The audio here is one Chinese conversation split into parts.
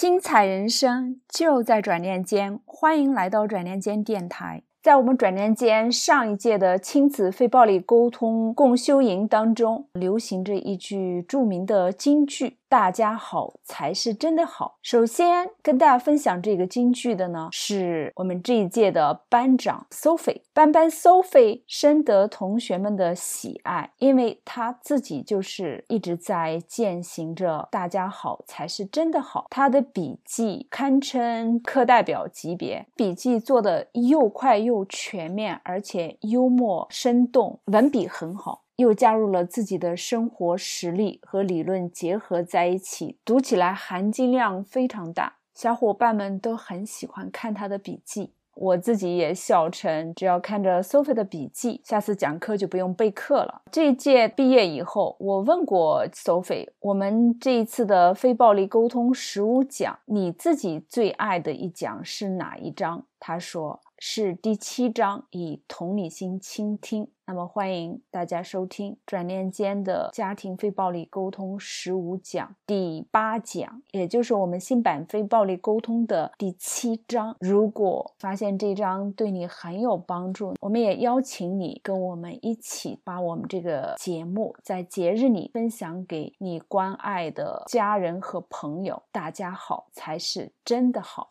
精彩人生就在转念间，欢迎来到转念间电台。在我们转念间上一届的亲子非暴力沟通共修营当中，流行着一句著名的金句。大家好才是真的好。首先跟大家分享这个金句的呢，是我们这一届的班长 Sophie，班班 Sophie 深得同学们的喜爱，因为他自己就是一直在践行着“大家好才是真的好”。他的笔记堪称课代表级别，笔记做的又快又全面，而且幽默生动，文笔很好。又加入了自己的生活实例和理论结合在一起，读起来含金量非常大。小伙伴们都很喜欢看他的笔记，我自己也笑称，只要看着 Sophie 的笔记，下次讲课就不用备课了。这一届毕业以后，我问过 Sophie，我们这一次的非暴力沟通十五讲，你自己最爱的一讲是哪一章？他说。是第七章，以同理心倾听。那么，欢迎大家收听转念间的家庭非暴力沟通十五讲第八讲，也就是我们新版非暴力沟通的第七章。如果发现这章对你很有帮助，我们也邀请你跟我们一起把我们这个节目在节日里分享给你关爱的家人和朋友。大家好，才是真的好。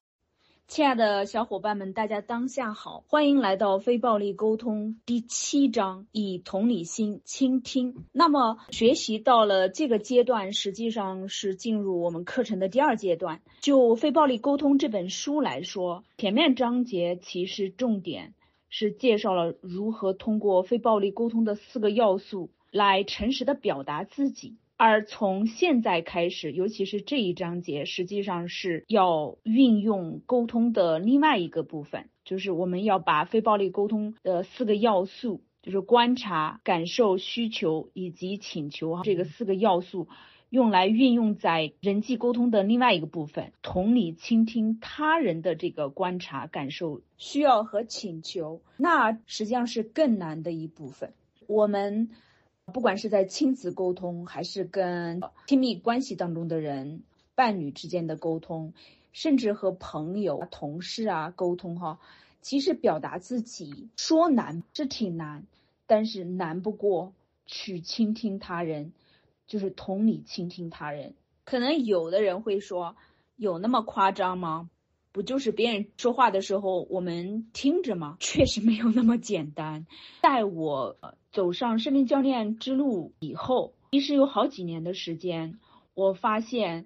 亲爱的小伙伴们，大家当下好，欢迎来到非暴力沟通第七章，以同理心倾听。那么，学习到了这个阶段，实际上是进入我们课程的第二阶段。就《非暴力沟通》这本书来说，前面章节其实重点是介绍了如何通过非暴力沟通的四个要素来诚实的表达自己。而从现在开始，尤其是这一章节，实际上是要运用沟通的另外一个部分，就是我们要把非暴力沟通的四个要素，就是观察、感受、需求以及请求这个四个要素，用来运用在人际沟通的另外一个部分，同理倾听他人的这个观察、感受、需要和请求，那实际上是更难的一部分。我们。不管是在亲子沟通，还是跟亲密关系当中的人、伴侣之间的沟通，甚至和朋友、同事啊沟通哈，其实表达自己说难是挺难，但是难不过去倾听他人，就是同理倾听他人。可能有的人会说，有那么夸张吗？不就是别人说话的时候我们听着吗？确实没有那么简单。在我走上生命教练之路以后，其实有好几年的时间，我发现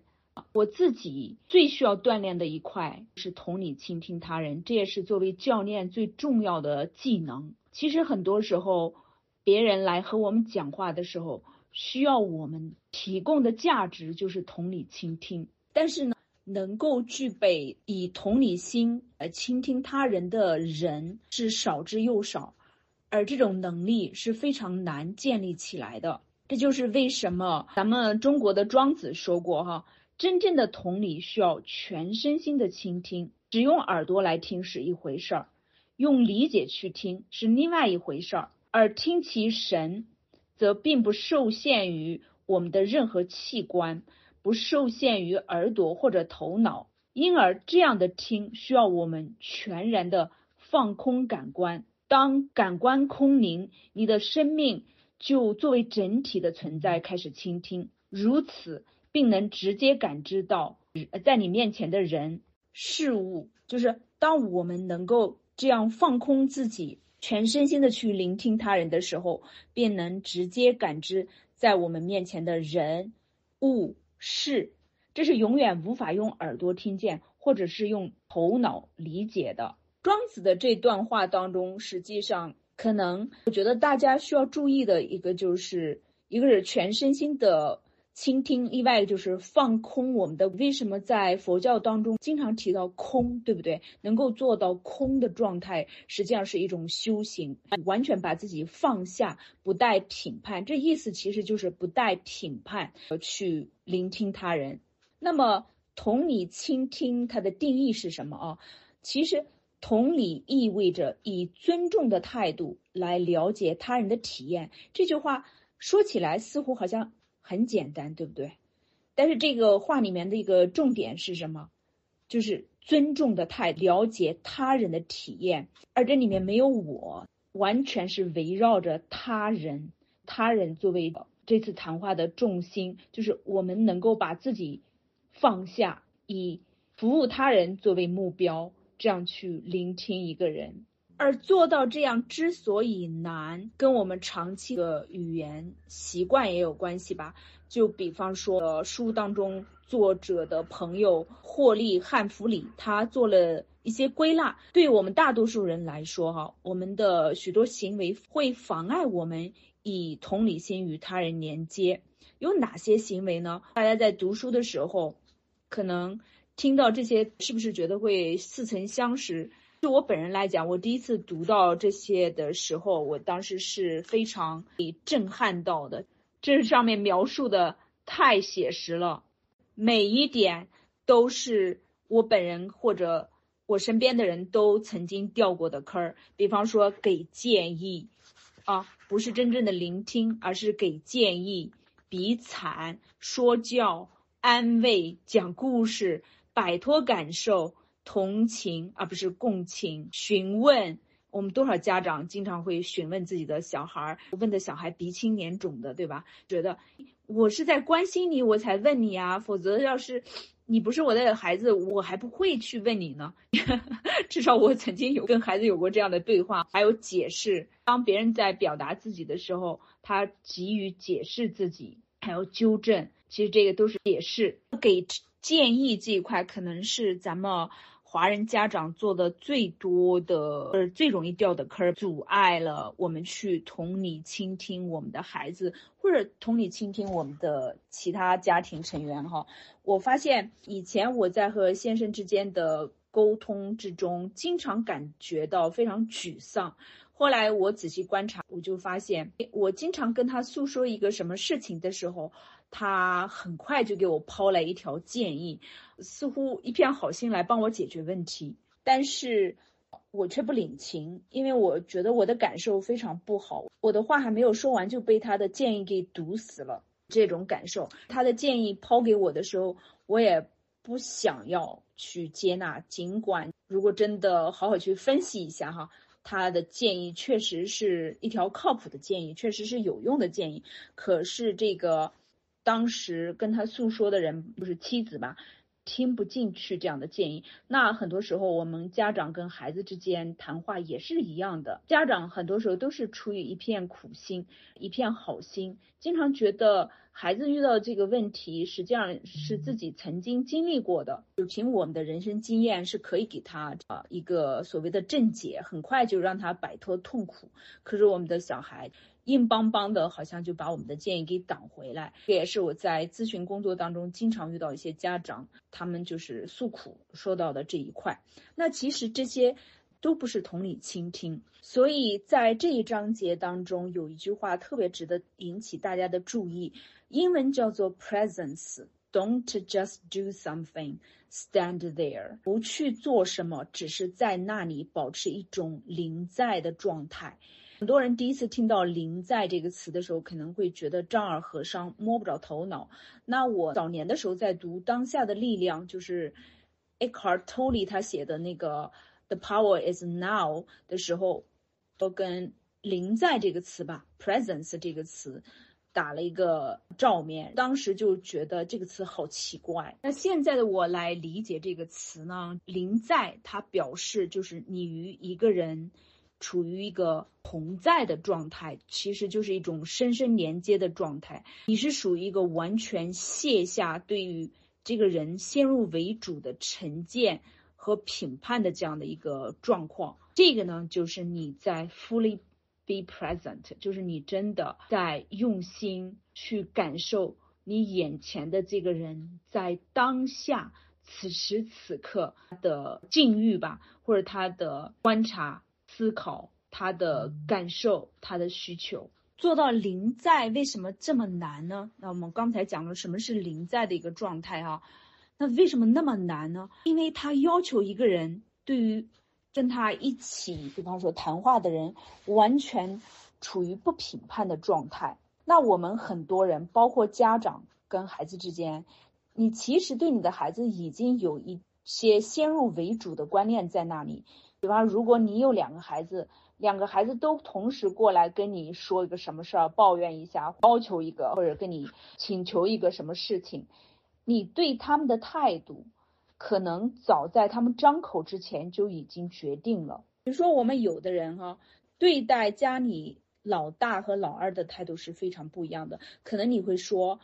我自己最需要锻炼的一块是同理倾听他人，这也是作为教练最重要的技能。其实很多时候，别人来和我们讲话的时候，需要我们提供的价值就是同理倾听，但是呢。能够具备以同理心来倾听他人的人是少之又少，而这种能力是非常难建立起来的。这就是为什么咱们中国的庄子说过：“哈，真正的同理需要全身心的倾听，只用耳朵来听是一回事儿，用理解去听是另外一回事儿。而听其神，则并不受限于我们的任何器官。”不受限于耳朵或者头脑，因而这样的听需要我们全然的放空感官。当感官空灵，你的生命就作为整体的存在开始倾听，如此并能直接感知到在你面前的人事物。就是当我们能够这样放空自己，全身心的去聆听他人的时候，便能直接感知在我们面前的人物。是，这是永远无法用耳朵听见，或者是用头脑理解的。庄子的这段话当中，实际上可能我觉得大家需要注意的一个，就是一个是全身心的。倾听，另外就是放空我们的。为什么在佛教当中经常提到空，对不对？能够做到空的状态，实际上是一种修行，完全把自己放下，不带评判。这意思其实就是不带评判去聆听他人。那么，同理倾听它的定义是什么啊？其实，同理意味着以尊重的态度来了解他人的体验。这句话说起来似乎好像。很简单，对不对？但是这个话里面的一个重点是什么？就是尊重的态，了解他人的体验，而这里面没有我，完全是围绕着他人，他人作为这次谈话的重心，就是我们能够把自己放下，以服务他人作为目标，这样去聆听一个人。而做到这样之所以难，跟我们长期的语言习惯也有关系吧。就比方说，书当中作者的朋友霍利汉弗里，他做了一些归纳。对我们大多数人来说，哈，我们的许多行为会妨碍我们以同理心与他人连接。有哪些行为呢？大家在读书的时候，可能听到这些，是不是觉得会似曾相识？就我本人来讲，我第一次读到这些的时候，我当时是非常被震撼到的。这上面描述的太写实了，每一点都是我本人或者我身边的人都曾经掉过的坑儿。比方说给建议，啊，不是真正的聆听，而是给建议、比惨、说教、安慰、讲故事、摆脱感受。同情而不是共情，询问我们多少家长经常会询问自己的小孩，问的小孩鼻青脸肿的，对吧？觉得我是在关心你，我才问你啊，否则要是你不是我的孩子，我还不会去问你呢。至少我曾经有跟孩子有过这样的对话，还有解释。当别人在表达自己的时候，他急于解释自己，还要纠正，其实这个都是解释。给建议这一块，可能是咱们。华人家长做的最多的，呃，最容易掉的坑，阻碍了我们去同理倾听我们的孩子，或者同理倾听我们的其他家庭成员。哈，我发现以前我在和先生之间的沟通之中，经常感觉到非常沮丧。后来我仔细观察，我就发现，我经常跟他诉说一个什么事情的时候。他很快就给我抛来一条建议，似乎一片好心来帮我解决问题，但是我却不领情，因为我觉得我的感受非常不好，我的话还没有说完就被他的建议给堵死了。这种感受，他的建议抛给我的时候，我也不想要去接纳。尽管如果真的好好去分析一下哈，他的建议确实是一条靠谱的建议，确实是有用的建议，可是这个。当时跟他诉说的人不是妻子吧，听不进去这样的建议。那很多时候我们家长跟孩子之间谈话也是一样的，家长很多时候都是出于一片苦心，一片好心，经常觉得孩子遇到这个问题实际上是自己曾经经历过的，就凭我们的人生经验是可以给他啊一个所谓的正解，很快就让他摆脱痛苦。可是我们的小孩。硬邦邦的，好像就把我们的建议给挡回来。这也是我在咨询工作当中经常遇到一些家长，他们就是诉苦说到的这一块。那其实这些都不是同理倾听。所以在这一章节当中，有一句话特别值得引起大家的注意，英文叫做 presence。Don't just do something, stand there。不去做什么，只是在那里保持一种临在的状态。很多人第一次听到“临在”这个词的时候，可能会觉得丈二和尚摸不着头脑。那我早年的时候在读《当下的力量》，就是 Eckhart Tolle 他写的那个《The Power Is Now》的时候，都跟“临在”这个词吧，“presence” 这个词打了一个照面。当时就觉得这个词好奇怪。那现在的我来理解这个词呢，“临在”它表示就是你与一个人。处于一个同在的状态，其实就是一种深深连接的状态。你是属于一个完全卸下对于这个人先入为主的成见和评判的这样的一个状况。这个呢，就是你在 fully be present，就是你真的在用心去感受你眼前的这个人在当下此时此刻的境遇吧，或者他的观察。思考他的感受，他的需求，做到零在为什么这么难呢？那我们刚才讲了什么是零在的一个状态啊？那为什么那么难呢？因为他要求一个人对于跟他一起，比方说谈话的人，完全处于不评判的状态。那我们很多人，包括家长。跟孩子之间，你其实对你的孩子已经有一些先入为主的观念在那里。比方，如果你有两个孩子，两个孩子都同时过来跟你说一个什么事儿，抱怨一下，要求一个，或者跟你请求一个什么事情，你对他们的态度，可能早在他们张口之前就已经决定了。比如说，我们有的人哈，对待家里老大和老二的态度是非常不一样的。可能你会说，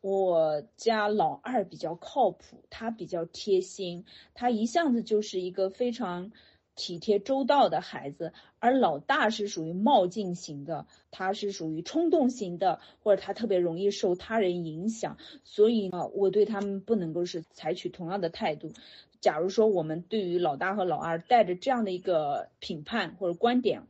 我家老二比较靠谱，他比较贴心，他一向子就是一个非常。体贴周到的孩子，而老大是属于冒进型的，他是属于冲动型的，或者他特别容易受他人影响，所以呢，我对他们不能够是采取同样的态度。假如说我们对于老大和老二带着这样的一个评判或者观点，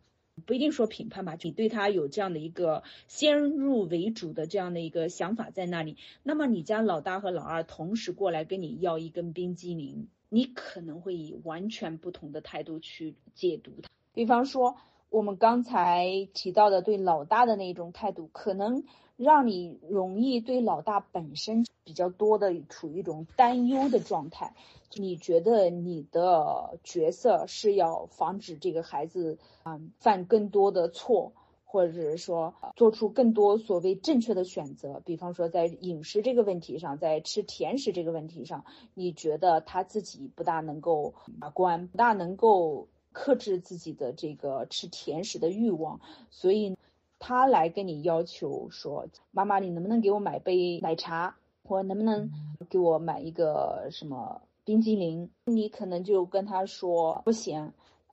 不一定说评判吧，你对他有这样的一个先入为主的这样的一个想法在那里，那么你家老大和老二同时过来跟你要一根冰激凌。你可能会以完全不同的态度去解读它。比方说，我们刚才提到的对老大的那种态度，可能让你容易对老大本身比较多的处于一种担忧的状态。你觉得你的角色是要防止这个孩子啊犯更多的错。或者是说做出更多所谓正确的选择，比方说在饮食这个问题上，在吃甜食这个问题上，你觉得他自己不大能够把关，不大能够克制自己的这个吃甜食的欲望，所以他来跟你要求说：“妈妈，你能不能给我买杯奶茶，或能不能给我买一个什么冰激凌？”你可能就跟他说：“不行，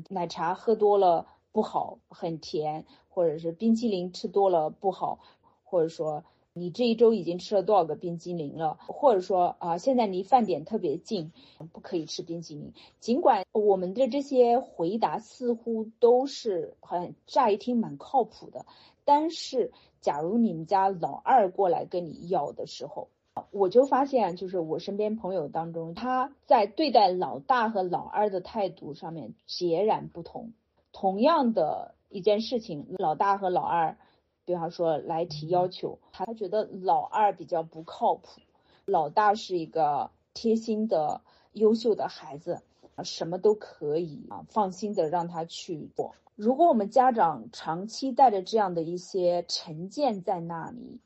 奶茶喝多了不好，很甜。”或者是冰激凌吃多了不好，或者说你这一周已经吃了多少个冰激凌了，或者说啊现在离饭点特别近，不可以吃冰激凌。尽管我们的这些回答似乎都是很乍一听蛮靠谱的，但是假如你们家老二过来跟你要的时候，我就发现就是我身边朋友当中，他在对待老大和老二的态度上面截然不同，同样的。一件事情，老大和老二，比方说来提要求，他觉得老二比较不靠谱，老大是一个贴心的、优秀的孩子，什么都可以啊，放心的让他去做。如果我们家长长期带着这样的一些成见在那里，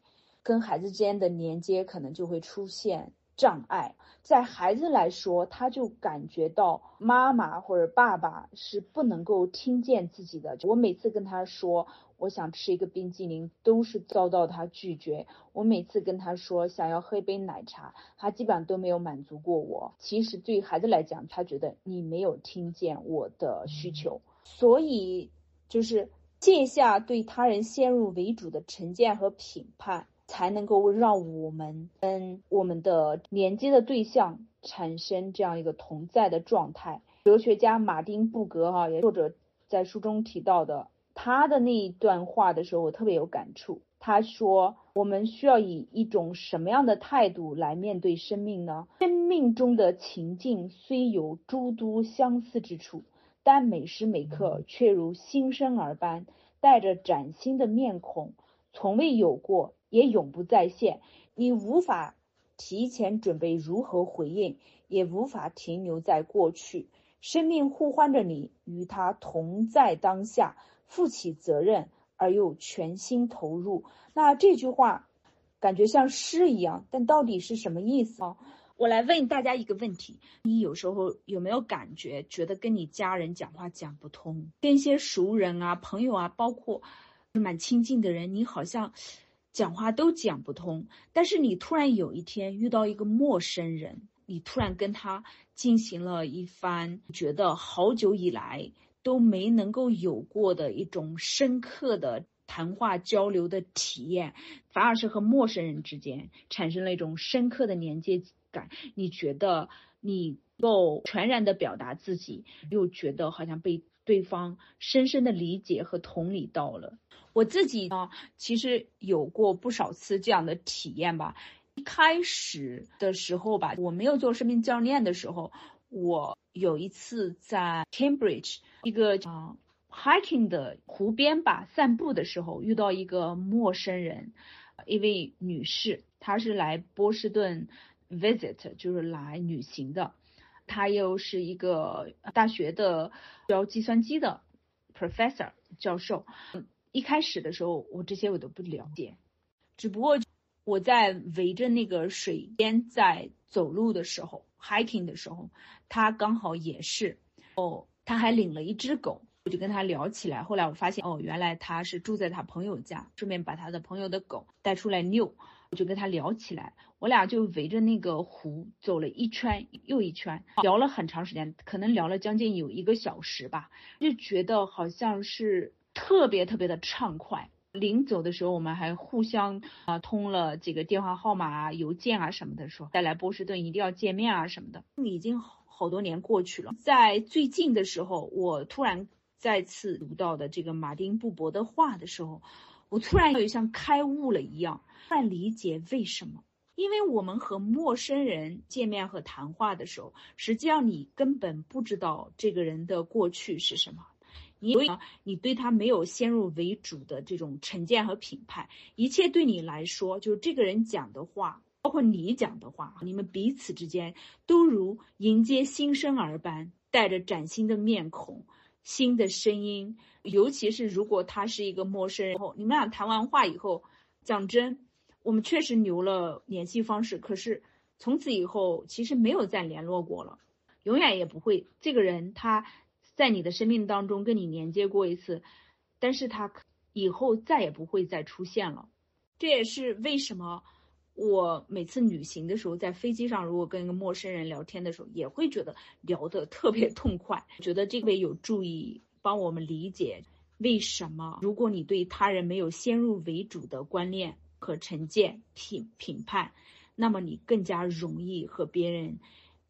跟孩子之间的连接可能就会出现。障碍，在孩子来说，他就感觉到妈妈或者爸爸是不能够听见自己的。我每次跟他说我想吃一个冰激凌，都是遭到他拒绝。我每次跟他说想要喝一杯奶茶，他基本上都没有满足过我。其实对于孩子来讲，他觉得你没有听见我的需求，所以就是卸下对他人先入为主的成见和评判。才能够让我们跟我们的连接的对象产生这样一个同在的状态。哲学家马丁布格哈，也作者在书中提到的他的那一段话的时候，我特别有感触。他说：“我们需要以一种什么样的态度来面对生命呢？生命中的情境虽有诸多相似之处，但每时每刻却如新生儿般，带着崭新的面孔，从未有过。”也永不再现，你无法提前准备如何回应，也无法停留在过去。生命呼唤着你与他同在当下，负起责任而又全心投入。那这句话感觉像诗一样，但到底是什么意思啊？我来问大家一个问题：你有时候有没有感觉，觉得跟你家人讲话讲不通，跟一些熟人啊、朋友啊，包括蛮亲近的人，你好像。讲话都讲不通，但是你突然有一天遇到一个陌生人，你突然跟他进行了一番觉得好久以来都没能够有过的一种深刻的谈话交流的体验，反而是和陌生人之间产生了一种深刻的连接感。你觉得你够全然的表达自己，又觉得好像被对方深深的理解和同理到了。我自己呢，其实有过不少次这样的体验吧。一开始的时候吧，我没有做生命教练的时候，我有一次在 Cambridge 一个啊 hiking 的湖边吧散步的时候，遇到一个陌生人，一位女士。她是来波士顿 visit，就是来旅行的。他又是一个大学的教计算机的 professor 教授。一开始的时候，我这些我都不了解，只不过我在围着那个水边在走路的时候，hiking 的时候，他刚好也是。哦，他还领了一只狗，我就跟他聊起来。后来我发现，哦，原来他是住在他朋友家，顺便把他的朋友的狗带出来遛。就跟他聊起来，我俩就围着那个湖走了一圈又一圈，聊了很长时间，可能聊了将近有一个小时吧，就觉得好像是特别特别的畅快。临走的时候，我们还互相啊通了几个电话号码啊、邮件啊什么的，说再来波士顿一定要见面啊什么的。已经好多年过去了，在最近的时候，我突然再次读到的这个马丁布伯的话的时候，我突然有像开悟了一样，突然理解为什么。因为我们和陌生人见面和谈话的时候，实际上你根本不知道这个人的过去是什么。因为你对他没有先入为主的这种成见和评判，一切对你来说，就是这个人讲的话，包括你讲的话，你们彼此之间都如迎接新生儿般，带着崭新的面孔、新的声音。尤其是如果他是一个陌生人，后你们俩谈完话以后，讲真，我们确实留了联系方式，可是从此以后其实没有再联络过了，永远也不会。这个人他。在你的生命当中跟你连接过一次，但是他以后再也不会再出现了。这也是为什么我每次旅行的时候，在飞机上如果跟一个陌生人聊天的时候，也会觉得聊得特别痛快。觉得这个有助于帮我们理解为什么，如果你对他人没有先入为主的观念和成见评评判，那么你更加容易和别人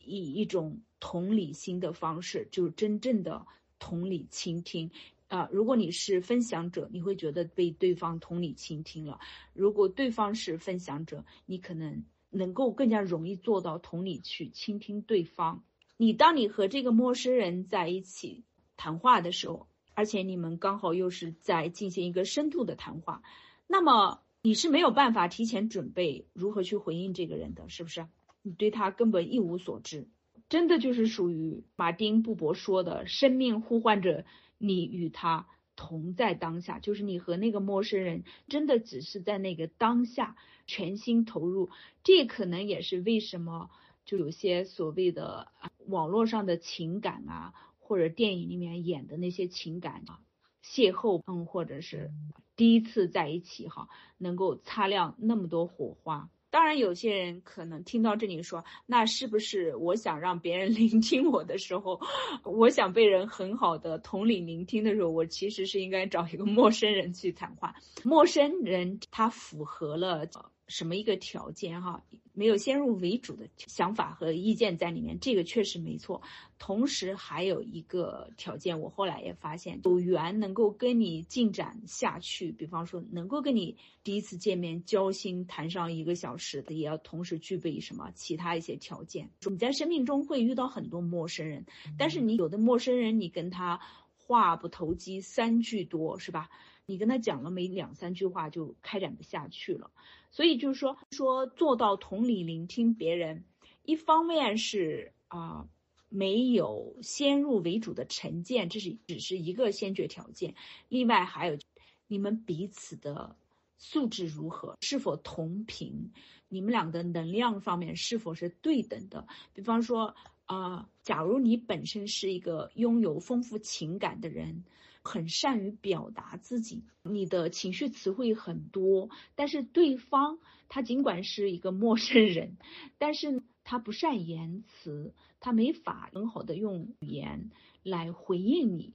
以一种。同理心的方式，就是真正的同理倾听啊！如果你是分享者，你会觉得被对方同理倾听了；如果对方是分享者，你可能能够更加容易做到同理去倾听对方。你当你和这个陌生人在一起谈话的时候，而且你们刚好又是在进行一个深度的谈话，那么你是没有办法提前准备如何去回应这个人的，是不是？你对他根本一无所知。真的就是属于马丁布伯说的，生命呼唤着你与他同在当下，就是你和那个陌生人真的只是在那个当下全心投入。这可能也是为什么就有些所谓的网络上的情感啊，或者电影里面演的那些情感啊，邂逅，嗯，或者是第一次在一起哈，能够擦亮那么多火花。当然，有些人可能听到这里说，那是不是我想让别人 聆听我的时候，我想被人很好的同理聆听的时候，我其实是应该找一个 陌生人去谈话。陌生人他符合了。什么一个条件哈？没有先入为主的想法和意见在里面，这个确实没错。同时还有一个条件，我后来也发现，有缘能够跟你进展下去，比方说能够跟你第一次见面交心谈上一个小时的，也要同时具备什么其他一些条件。你在生命中会遇到很多陌生人，但是你有的陌生人，你跟他话不投机三句多，是吧？你跟他讲了没两三句话就开展不下去了，所以就是说说做到同理聆听别人，一方面是啊没有先入为主的成见，这是只是一个先决条件。另外还有你们彼此的素质如何，是否同频，你们俩的能量方面是否是对等的。比方说啊，假如你本身是一个拥有丰富情感的人。很善于表达自己，你的情绪词汇很多，但是对方他尽管是一个陌生人，但是他不善言辞，他没法很好的用语言来回应你，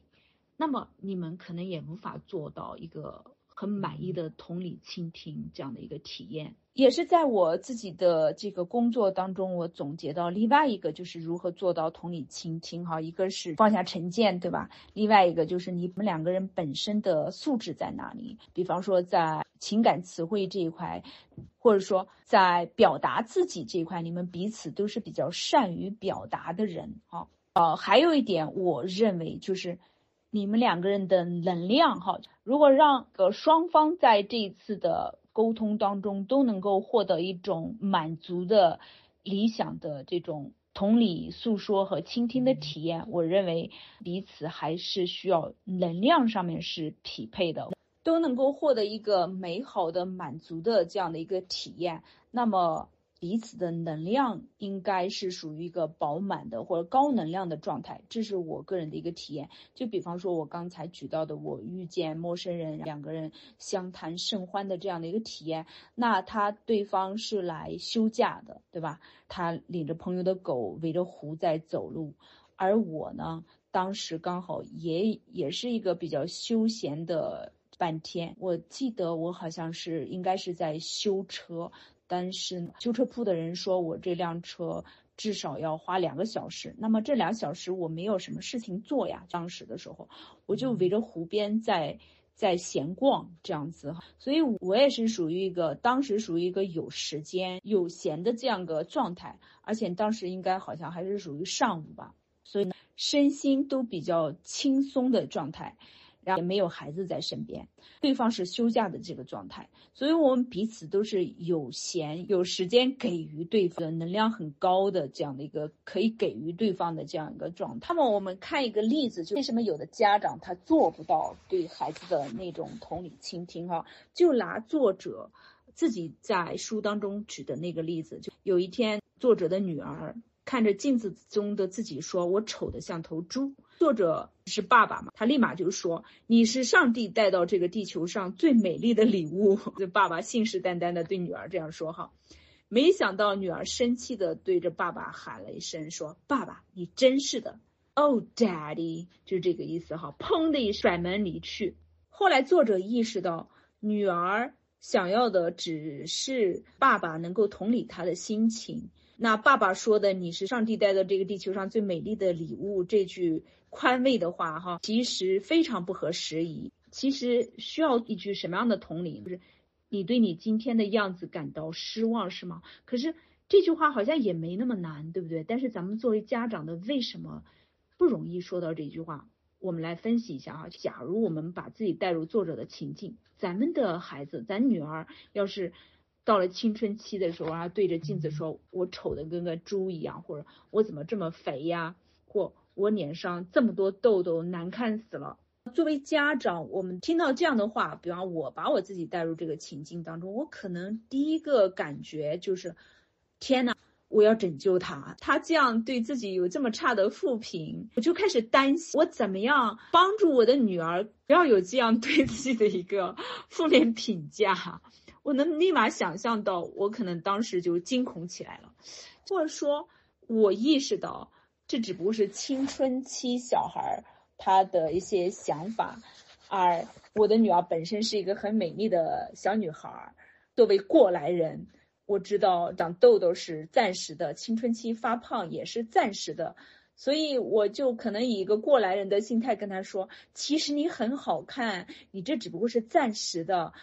那么你们可能也无法做到一个。很满意的同理倾听这样的一个体验，也是在我自己的这个工作当中，我总结到另外一个就是如何做到同理倾听哈，一个是放下成见，对吧？另外一个就是你们两个人本身的素质在哪里？比方说在情感词汇这一块，或者说在表达自己这一块，你们彼此都是比较善于表达的人哈。呃，还有一点，我认为就是。你们两个人的能量哈，如果让个双方在这一次的沟沟通当中都能够获得一种满足的、理想的这种同理诉说和倾听的体验。我认为彼此还是需要能量上面是匹配的，都能够获得一个美好的、满足的这样的一个体验。那么。彼此的能量应该是属于一个饱满的或者高能量的状态，这是我个人的一个体验。就比方说，我刚才举到的，我遇见陌生人，两个人相谈甚欢的这样的一个体验，那他对方是来休假的，对吧？他领着朋友的狗围着湖在走路，而我呢，当时刚好也也是一个比较休闲的半天。我记得我好像是应该是在修车。但是修车铺的人说我这辆车至少要花两个小时，那么这两小时我没有什么事情做呀。当时的时候，我就围着湖边在在闲逛这样子，所以我也是属于一个当时属于一个有时间有闲的这样个状态，而且当时应该好像还是属于上午吧，所以呢身心都比较轻松的状态。然后也没有孩子在身边，对方是休假的这个状态，所以我们彼此都是有闲有时间给予对方能量很高的这样的一个可以给予对方的这样一个状态。那么我们看一个例子，就为什么有的家长他做不到对孩子的那种同理倾听哈？就拿作者自己在书当中举的那个例子，就有一天作者的女儿。看着镜子中的自己，说：“我丑得像头猪。”作者是爸爸嘛？他立马就说：“你是上帝带到这个地球上最美丽的礼物。”这爸爸信誓旦旦的对女儿这样说哈。没想到女儿生气的对着爸爸喊了一声，说：“爸爸，你真是的！”Oh, Daddy，就是这个意思哈。砰的一甩门离去。后来作者意识到，女儿想要的只是爸爸能够同理她的心情。那爸爸说的“你是上帝带到这个地球上最美丽的礼物”这句宽慰的话，哈，其实非常不合时宜。其实需要一句什么样的同理？就是你对你今天的样子感到失望是吗？可是这句话好像也没那么难，对不对？但是咱们作为家长的，为什么不容易说到这句话？我们来分析一下哈。假如我们把自己带入作者的情境，咱们的孩子，咱女儿要是。到了青春期的时候，然后对着镜子说：“我丑的跟个猪一样，或者我怎么这么肥呀？或我脸上这么多痘痘，难看死了。”作为家长，我们听到这样的话，比方我把我自己带入这个情境当中，我可能第一个感觉就是：“天哪，我要拯救他！他这样对自己有这么差的负评，我就开始担心，我怎么样帮助我的女儿不要有这样对自己的一个负面评价？”我能立马想象到，我可能当时就惊恐起来了，或者说，我意识到这只不过是青春期小孩他的一些想法，而我的女儿本身是一个很美丽的小女孩。作为过来人，我知道长痘痘是暂时的，青春期发胖也是暂时的，所以我就可能以一个过来人的心态跟她说：“其实你很好看，你这只不过是暂时的。”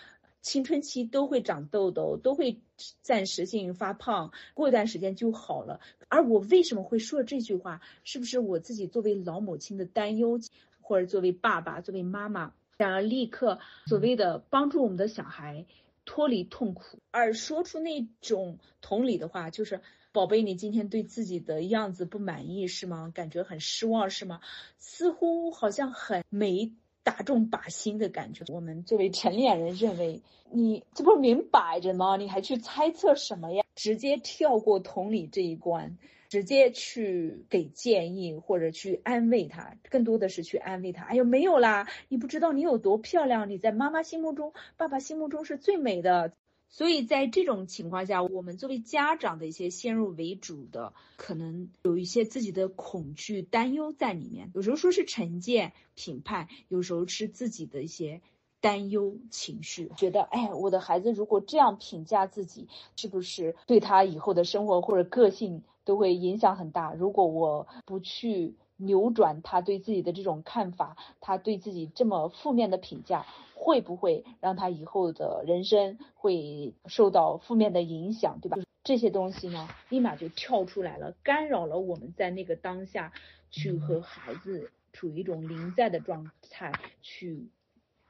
青春期都会长痘痘，都会暂时性发胖，过一段时间就好了。而我为什么会说这句话？是不是我自己作为老母亲的担忧，或者作为爸爸、作为妈妈，想要立刻所谓的帮助我们的小孩脱离痛苦，而说出那种同理的话，就是宝贝，你今天对自己的样子不满意是吗？感觉很失望是吗？似乎好像很没。打中靶心的感觉。我们作为成年人认为，你这不明摆着吗？你还去猜测什么呀？直接跳过同理这一关，直接去给建议或者去安慰他，更多的是去安慰他。哎呦，没有啦，你不知道你有多漂亮，你在妈妈心目中、爸爸心目中是最美的。所以在这种情况下，我们作为家长的一些先入为主的，可能有一些自己的恐惧、担忧在里面。有时候说是成见、评判，有时候是自己的一些担忧情绪，觉得哎，我的孩子如果这样评价自己，是不是对他以后的生活或者个性都会影响很大？如果我不去。扭转他对自己的这种看法，他对自己这么负面的评价，会不会让他以后的人生会受到负面的影响，对吧？这些东西呢，立马就跳出来了，干扰了我们在那个当下去和孩子处于一种临在的状态，去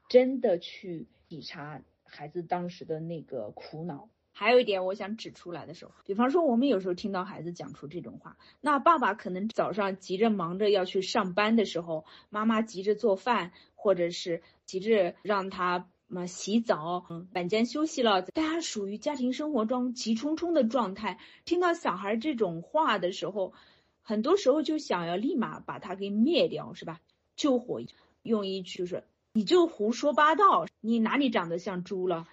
真的去体察孩子当时的那个苦恼。还有一点我想指出来的时候，比方说我们有时候听到孩子讲出这种话，那爸爸可能早上急着忙着要去上班的时候，妈妈急着做饭，或者是急着让他嘛洗澡，嗯晚间休息了，大家属于家庭生活中急冲冲的状态，听到小孩这种话的时候，很多时候就想要立马把他给灭掉，是吧？救火，用一句就是你就胡说八道，你哪里长得像猪了？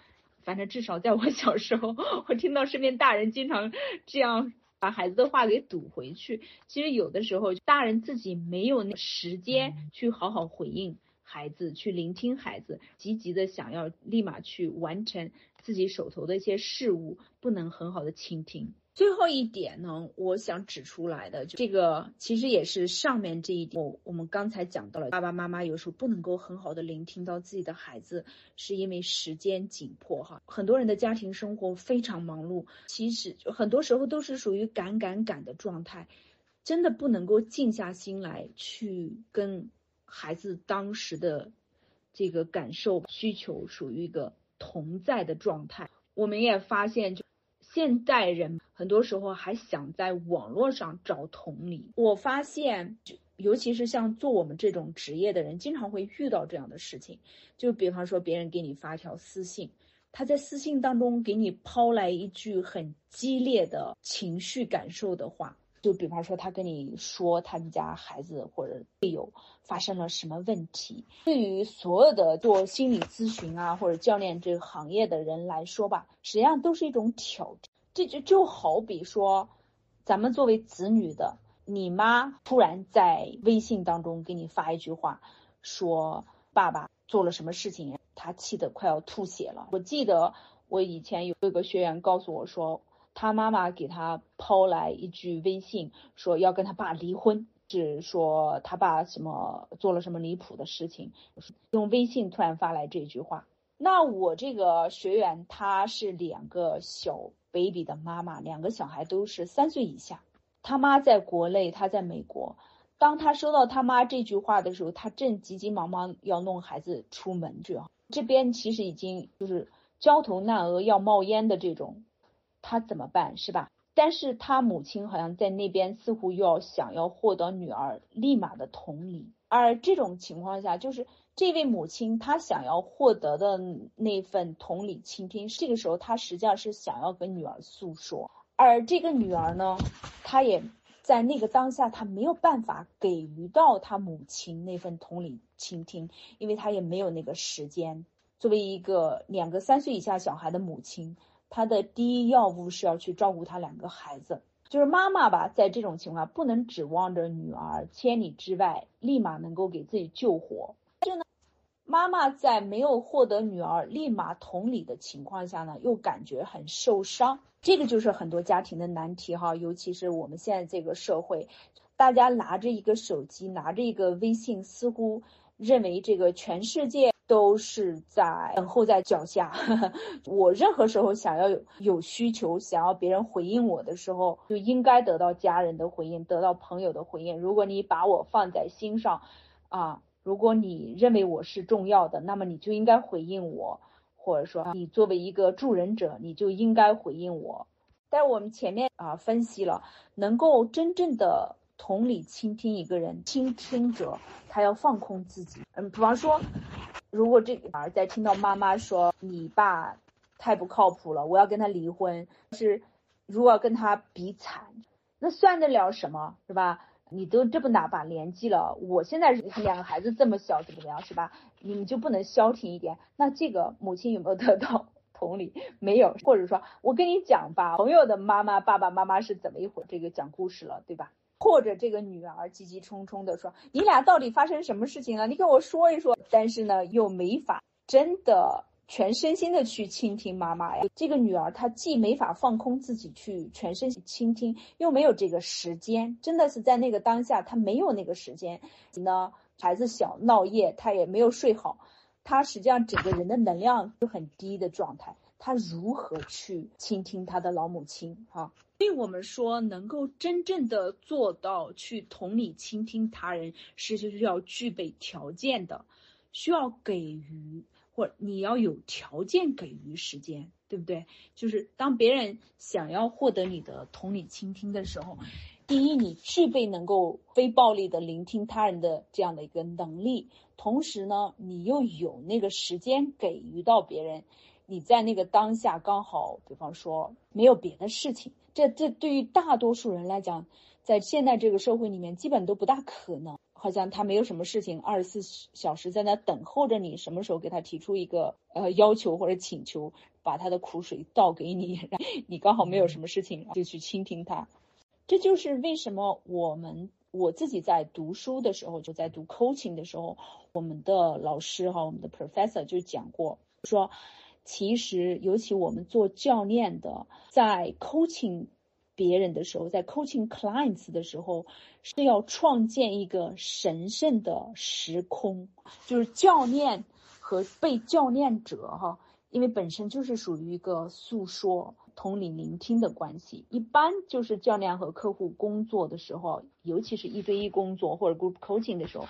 反正至少在我 小时候，我听到身边大人经常这样把孩子的话给堵回去。其实有的时候，大人自己没有那时间去好好回应孩子，去聆听孩子，积极的想要立马去完成自己手头的一些事物，不能很好的倾听。最后一点呢，我想指出来的，这个其实也是上面这一点，我我们刚才讲到了，爸爸妈妈有时候不能够很好的聆听到自己的孩子，是因为时间紧迫哈。很多人的家庭生活非常忙碌，其实很多时候都是属于赶赶赶的状态，真的不能够静下心来去跟孩子当时的这个感受需求属于一个同在的状态。我们也发现就。现代人很多时候还想在网络上找同理，我发现，就尤其是像做我们这种职业的人，经常会遇到这样的事情。就比方说，别人给你发条私信，他在私信当中给你抛来一句很激烈的情绪感受的话。就比方说，他跟你说他们家孩子或者队友发生了什么问题，对于所有的做心理咨询啊或者教练这个行业的人来说吧，实际上都是一种挑战。这就就好比说，咱们作为子女的，你妈突然在微信当中给你发一句话，说爸爸做了什么事情，他气得快要吐血了。我记得我以前有一个学员告诉我说。他妈妈给他抛来一句微信，说要跟他爸离婚，是说他爸什么做了什么离谱的事情，用微信突然发来这句话。那我这个学员他是两个小 baby 的妈妈，两个小孩都是三岁以下，他妈在国内，他在美国。当他收到他妈这句话的时候，他正急急忙忙要弄孩子出门去，这边其实已经就是焦头烂额要冒烟的这种。他怎么办是吧？但是他母亲好像在那边似乎又要想要获得女儿立马的同理，而这种情况下，就是这位母亲她想要获得的那份同理倾听，这个时候她实际上是想要跟女儿诉说，而这个女儿呢，她也在那个当下，她没有办法给予到她母亲那份同理倾听，因为她也没有那个时间。作为一个两个三岁以下小孩的母亲。他的第一要务是要去照顾他两个孩子，就是妈妈吧，在这种情况不能指望着女儿千里之外立马能够给自己救活。就呢，妈妈在没有获得女儿立马同理的情况下呢，又感觉很受伤。这个就是很多家庭的难题哈，尤其是我们现在这个社会，大家拿着一个手机，拿着一个微信，似乎认为这个全世界。都是在等候在脚下。我任何时候想要有有需求，想要别人回应我的时候，就应该得到家人的回应，得到朋友的回应。如果你把我放在心上，啊，如果你认为我是重要的，那么你就应该回应我，或者说你作为一个助人者，你就应该回应我。但我们前面啊分析了，能够真正的同理倾听一个人，倾听者他要放空自己。嗯，比方说。如果这个儿在听到妈妈说你爸太不靠谱了，我要跟他离婚，是如果跟他比惨，那算得了什么，是吧？你都这么大把年纪了，我现在两个孩子这么小，怎么样，是吧？你们就不能消停一点？那这个母亲有没有得到同理？没有，或者说我跟你讲吧，朋友的妈妈、爸爸妈妈是怎么一回？这个讲故事了，对吧？或者这个女儿急急冲冲的说：“你俩到底发生什么事情了？你跟我说一说。”但是呢，又没法真的全身心的去倾听妈妈呀。这个女儿她既没法放空自己去全身心倾听，又没有这个时间，真的是在那个当下，她没有那个时间。呢，孩子小闹夜，她也没有睡好，她实际上整个人的能量就很低的状态。她如何去倾听她的老母亲？哈。所以我们说，能够真正的做到去同理倾听他人，是就是要具备条件的，需要给予或你要有条件给予时间，对不对？就是当别人想要获得你的同理倾听的时候，第一，你具备能够非暴力的聆听他人的这样的一个能力，同时呢，你又有那个时间给予到别人。你在那个当下刚好，比方说没有别的事情，这这对于大多数人来讲，在现在这个社会里面，基本都不大可能。好像他没有什么事情，二十四小时在那等候着你，什么时候给他提出一个呃要求或者请求，把他的苦水倒给你，你刚好没有什么事情，就去倾听他。这就是为什么我们我自己在读书的时候，就在读 coaching 的时候，我们的老师哈，我们的 professor 就讲过说。其实，尤其我们做教练的，在 coaching 别人的时候，在 coaching clients 的时候，是要创建一个神圣的时空，就是教练和被教练者哈，因为本身就是属于一个诉说、同理、聆听的关系。一般就是教练和客户工作的时候，尤其是一对一工作或者 group coaching 的时候，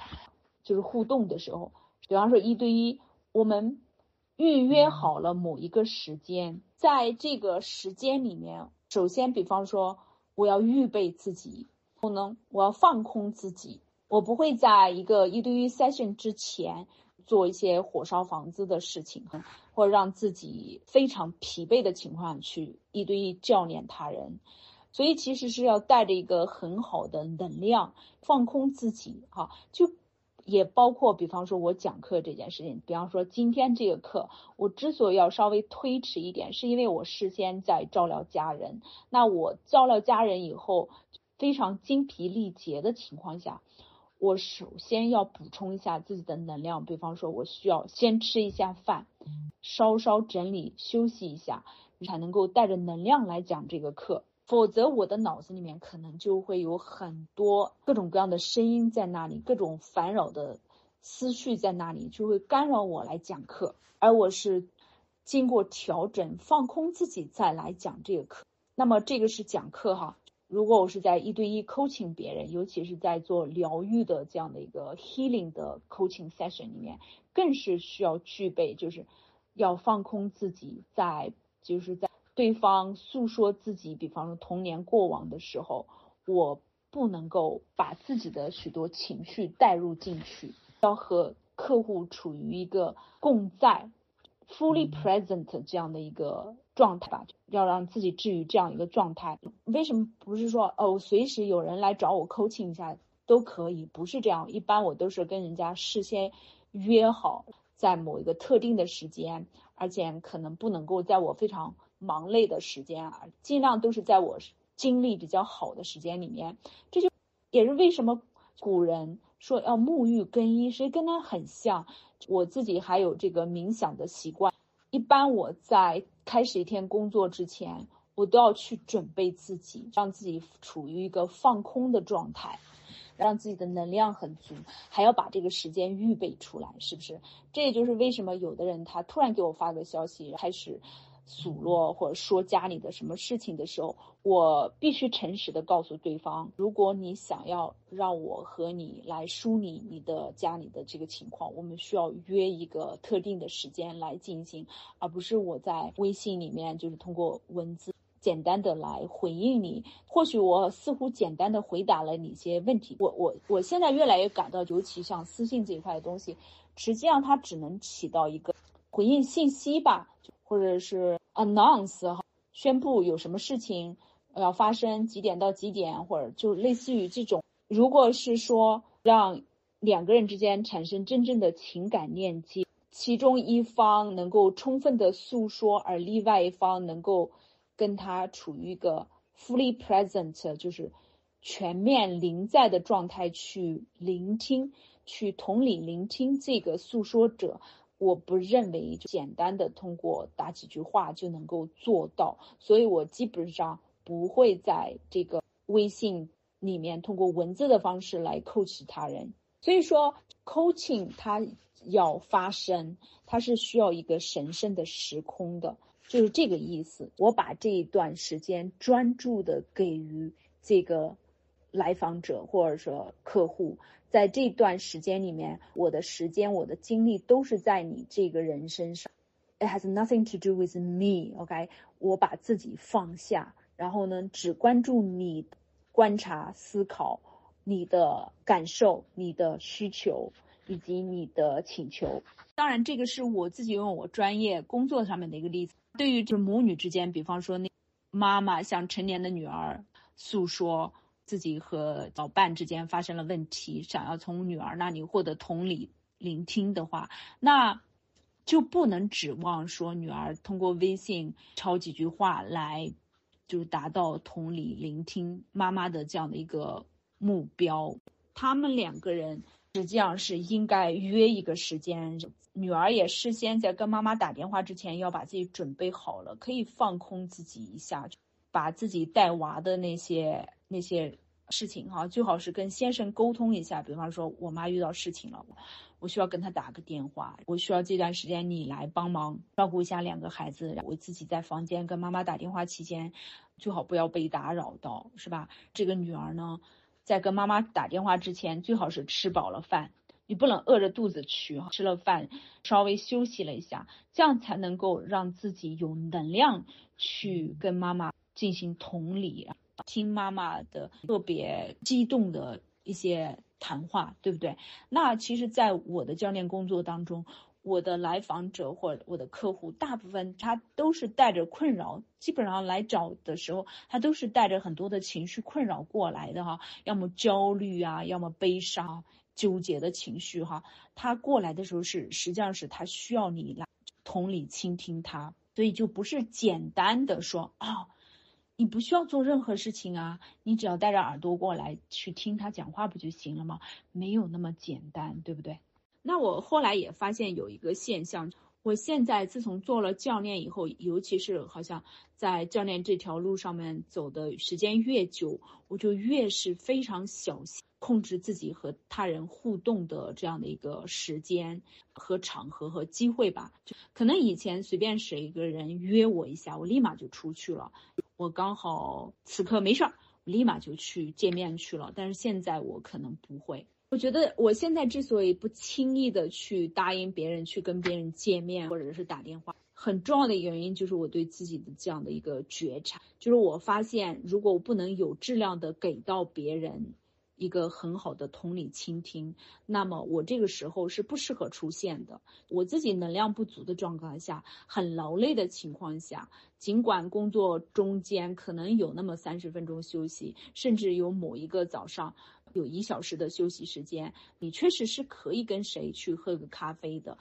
就是互动的时候，比方说一对一，我们。预约好了某一个时间，在这个时间里面，首先，比方说，我要预备自己，可能我要放空自己，我不会在一个一对一 session 之前做一些火烧房子的事情，或者让自己非常疲惫的情况去一对一教练他人，所以其实是要带着一个很好的能量，放空自己，哈，就。也包括，比方说我讲课这件事情，比方说今天这个课，我之所以要稍微推迟一点，是因为我事先在照料家人。那我照料家人以后，非常精疲力竭的情况下，我首先要补充一下自己的能量。比方说，我需要先吃一下饭，稍稍整理休息一下，才能够带着能量来讲这个课。否则，我的脑子里面可能就会有很多各种各样的声音在那里，各种烦扰的思绪在那里，就会干扰我来讲课。而我是经过调整、放空自己再来讲这个课。那么，这个是讲课哈。如果我是在一对一 coaching 别人，尤其是在做疗愈的这样的一个 healing 的 coaching session 里面，更是需要具备，就是要放空自己，在就是在。对方诉说自己，比方说童年过往的时候，我不能够把自己的许多情绪带入进去，要和客户处于一个共在，fully present 这样的一个状态吧，要让自己置于这样一个状态。为什么不是说哦，随时有人来找我 coaching 一下都可以？不是这样，一般我都是跟人家事先约好，在某一个特定的时间，而且可能不能够在我非常。忙累的时间啊，尽量都是在我精力比较好的时间里面。这就也是为什么古人说要沐浴更衣，实跟他很像。我自己还有这个冥想的习惯，一般我在开始一天工作之前，我都要去准备自己，让自己处于一个放空的状态，让自己的能量很足，还要把这个时间预备出来，是不是？这也就是为什么有的人他突然给我发个消息，开始。数落或者说家里的什么事情的时候，我必须诚实的告诉对方，如果你想要让我和你来梳理你的家里的这个情况，我们需要约一个特定的时间来进行，而不是我在微信里面就是通过文字简单的来回应你。或许我似乎简单的回答了你一些问题，我我我现在越来越感到，尤其像私信这一块的东西，实际上它只能起到一个回应信息吧。或者是 announce 哈，宣布有什么事情要发生，几点到几点，或者就类似于这种。如果是说让两个人之间产生真正的情感链接，其中一方能够充分的诉说，而另外一方能够跟他处于一个 fully present，就是全面临在的状态去聆听，去同理聆听这个诉说者。我不认为简单的通过打几句话就能够做到，所以我基本上不会在这个微信里面通过文字的方式来 coach 他人。所以说，coaching 它要发生，它是需要一个神圣的时空的，就是这个意思。我把这一段时间专注的给予这个来访者或者说客户，在这段时间里面，我的时间、我的精力都是在你这个人身上。It has nothing to do with me. OK，我把自己放下，然后呢，只关注你，观察、思考你的感受、你的需求以及你的请求。当然，这个是我自己用我专业工作上面的一个例子。对于就是母女之间，比方说那妈妈向成年的女儿诉说。自己和老伴之间发生了问题，想要从女儿那里获得同理聆听的话，那就不能指望说女儿通过微信抄几句话来，就是达到同理聆听妈妈的这样的一个目标。他们两个人实际上是应该约一个时间，女儿也事先在跟妈妈打电话之前要把自己准备好了，可以放空自己一下，把自己带娃的那些。那些事情哈，最好是跟先生沟通一下。比方说，我妈遇到事情了，我需要跟她打个电话，我需要这段时间你来帮忙照顾一下两个孩子。我自己在房间跟妈妈打电话期间，最好不要被打扰到，是吧？这个女儿呢，在跟妈妈打电话之前，最好是吃饱了饭，你不能饿着肚子去。吃了饭，稍微休息了一下，这样才能够让自己有能量去跟妈妈进行同理。听妈妈的特别激动的一些谈话，对不对？那其实，在我的教练工作当中，我的来访者或者我的客户，大部分他都是带着困扰，基本上来找的时候，他都是带着很多的情绪困扰过来的哈，要么焦虑啊，要么悲伤、纠结的情绪哈。他过来的时候是，实际上是他需要你来同理倾听他，所以就不是简单的说啊。你不需要做任何事情啊，你只要带着耳朵过来去听他讲话不就行了吗？没有那么简单，对不对？那我后来也发现有一个现象，我现在自从做了教练以后，尤其是好像在教练这条路上面走的时间越久，我就越是非常小心控制自己和他人互动的这样的一个时间和场合和机会吧。就可能以前随便谁一个人约我一下，我立马就出去了。我刚好此刻没事儿，立马就去见面去了。但是现在我可能不会。我觉得我现在之所以不轻易的去答应别人去跟别人见面或者是打电话，很重要的原因就是我对自己的这样的一个觉察，就是我发现如果我不能有质量的给到别人。一个很好的同理倾听，那么我这个时候是不适合出现的。我自己能量不足的状况下，很劳累的情况下，尽管工作中间可能有那么三十分钟休息，甚至有某一个早上有一小时的休息时间，你确实是可以跟谁去喝个咖啡的，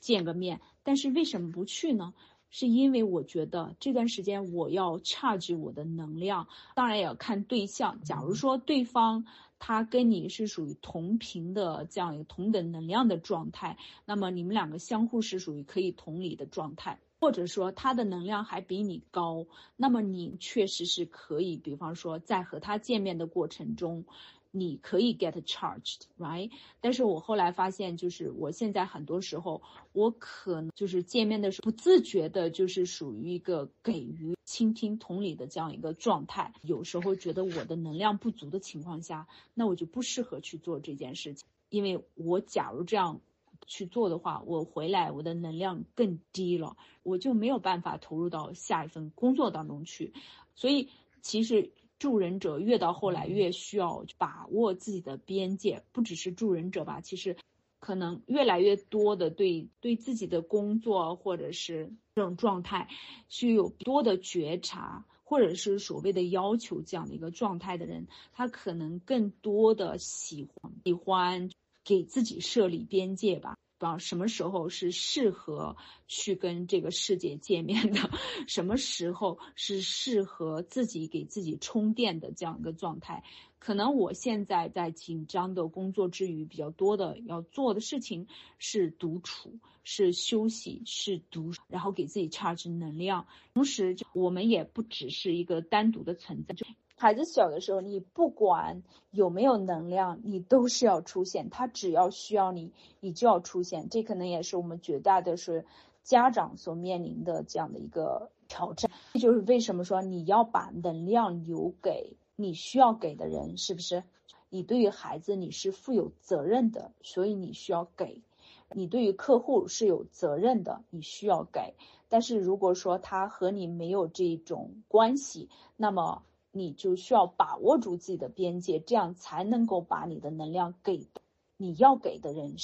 见个面。但是为什么不去呢？是因为我觉得这段时间我要 charge 我的能量，当然也要看对象。假如说对方他跟你是属于同频的这样一个同等能量的状态，那么你们两个相互是属于可以同理的状态，或者说他的能量还比你高，那么你确实是可以，比方说在和他见面的过程中。你可以 get charged，right？但是我后来发现，就是我现在很多时候，我可能就是见面的时候不自觉的，就是属于一个给予、倾听、同理的这样一个状态。有时候觉得我的能量不足的情况下，那我就不适合去做这件事情，因为我假如这样去做的话，我回来我的能量更低了，我就没有办法投入到下一份工作当中去。所以其实。助人者越到后来越需要把握自己的边界，不只是助人者吧，其实可能越来越多的对对自己的工作或者是这种状态，需有多的觉察，或者是所谓的要求这样的一个状态的人，他可能更多的喜欢喜欢给自己设立边界吧。道什么时候是适合去跟这个世界见面的？什么时候是适合自己给自己充电的这样一个状态？可能我现在在紧张的工作之余，比较多的要做的事情是独处，是休息，是读，然后给自己 charge 能量。同时，我们也不只是一个单独的存在。孩子小的时候，你不管有没有能量，你都是要出现。他只要需要你，你就要出现。这可能也是我们绝大多数家长所面临的这样的一个挑战。这就是为什么说你要把能量留给你需要给的人，是不是？你对于孩子你是负有责任的，所以你需要给；你对于客户是有责任的，你需要给。但是如果说他和你没有这种关系，那么你就需要把握住自己的边界，这样才能够把你的能量给你要给的人。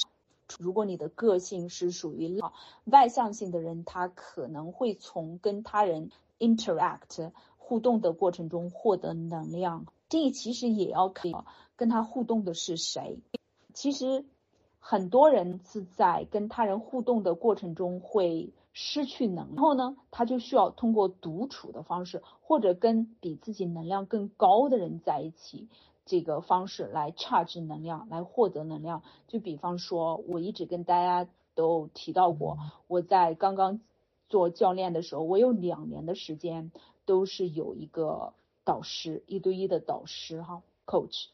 如果你的个性是属于外向性的人，他可能会从跟他人 interact 互动的过程中获得能量。这其实也要看跟他互动的是谁。其实很多人是在跟他人互动的过程中会失去能量，然后呢，他就需要通过独处的方式，或者跟比自己能量更高的人在一起。这个方式来 charge 能量，来获得能量。就比方说，我一直跟大家都提到过，我在刚刚做教练的时候，我有两年的时间都是有一个导师，一对一的导师哈，coach，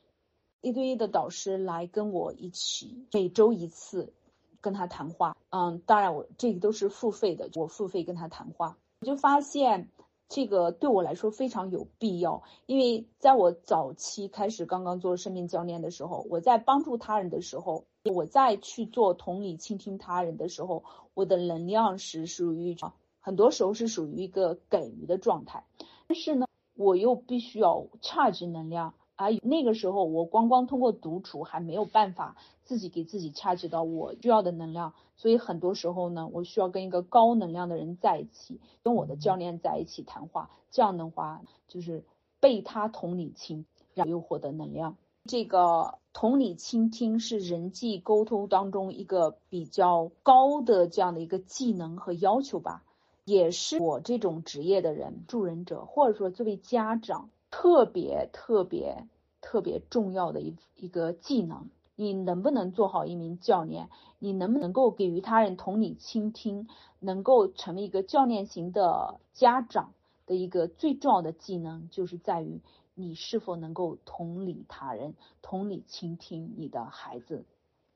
一对一的导师来跟我一起，每周一次跟他谈话。嗯，当然我这个都是付费的，我付费跟他谈话，我就发现。这个对我来说非常有必要，因为在我早期开始刚刚做生命教练的时候，我在帮助他人的时候，我在去做同理倾听他人的时候，我的能量是属于很多时候是属于一个给予的状态，但是呢，我又必须要 charge 能量。啊，那个时候我光光通过独处还没有办法自己给自己插值到我需要的能量，所以很多时候呢，我需要跟一个高能量的人在一起，跟我的教练在一起谈话，这样的话就是被他同理倾，然后又获得能量。这个同理倾听是人际沟通当中一个比较高的这样的一个技能和要求吧，也是我这种职业的人助人者，或者说作为家长。特别特别特别重要的一一个技能，你能不能做好一名教练？你能不能够给予他人同理倾听？能够成为一个教练型的家长的一个最重要的技能，就是在于你是否能够同理他人，同理倾听你的孩子。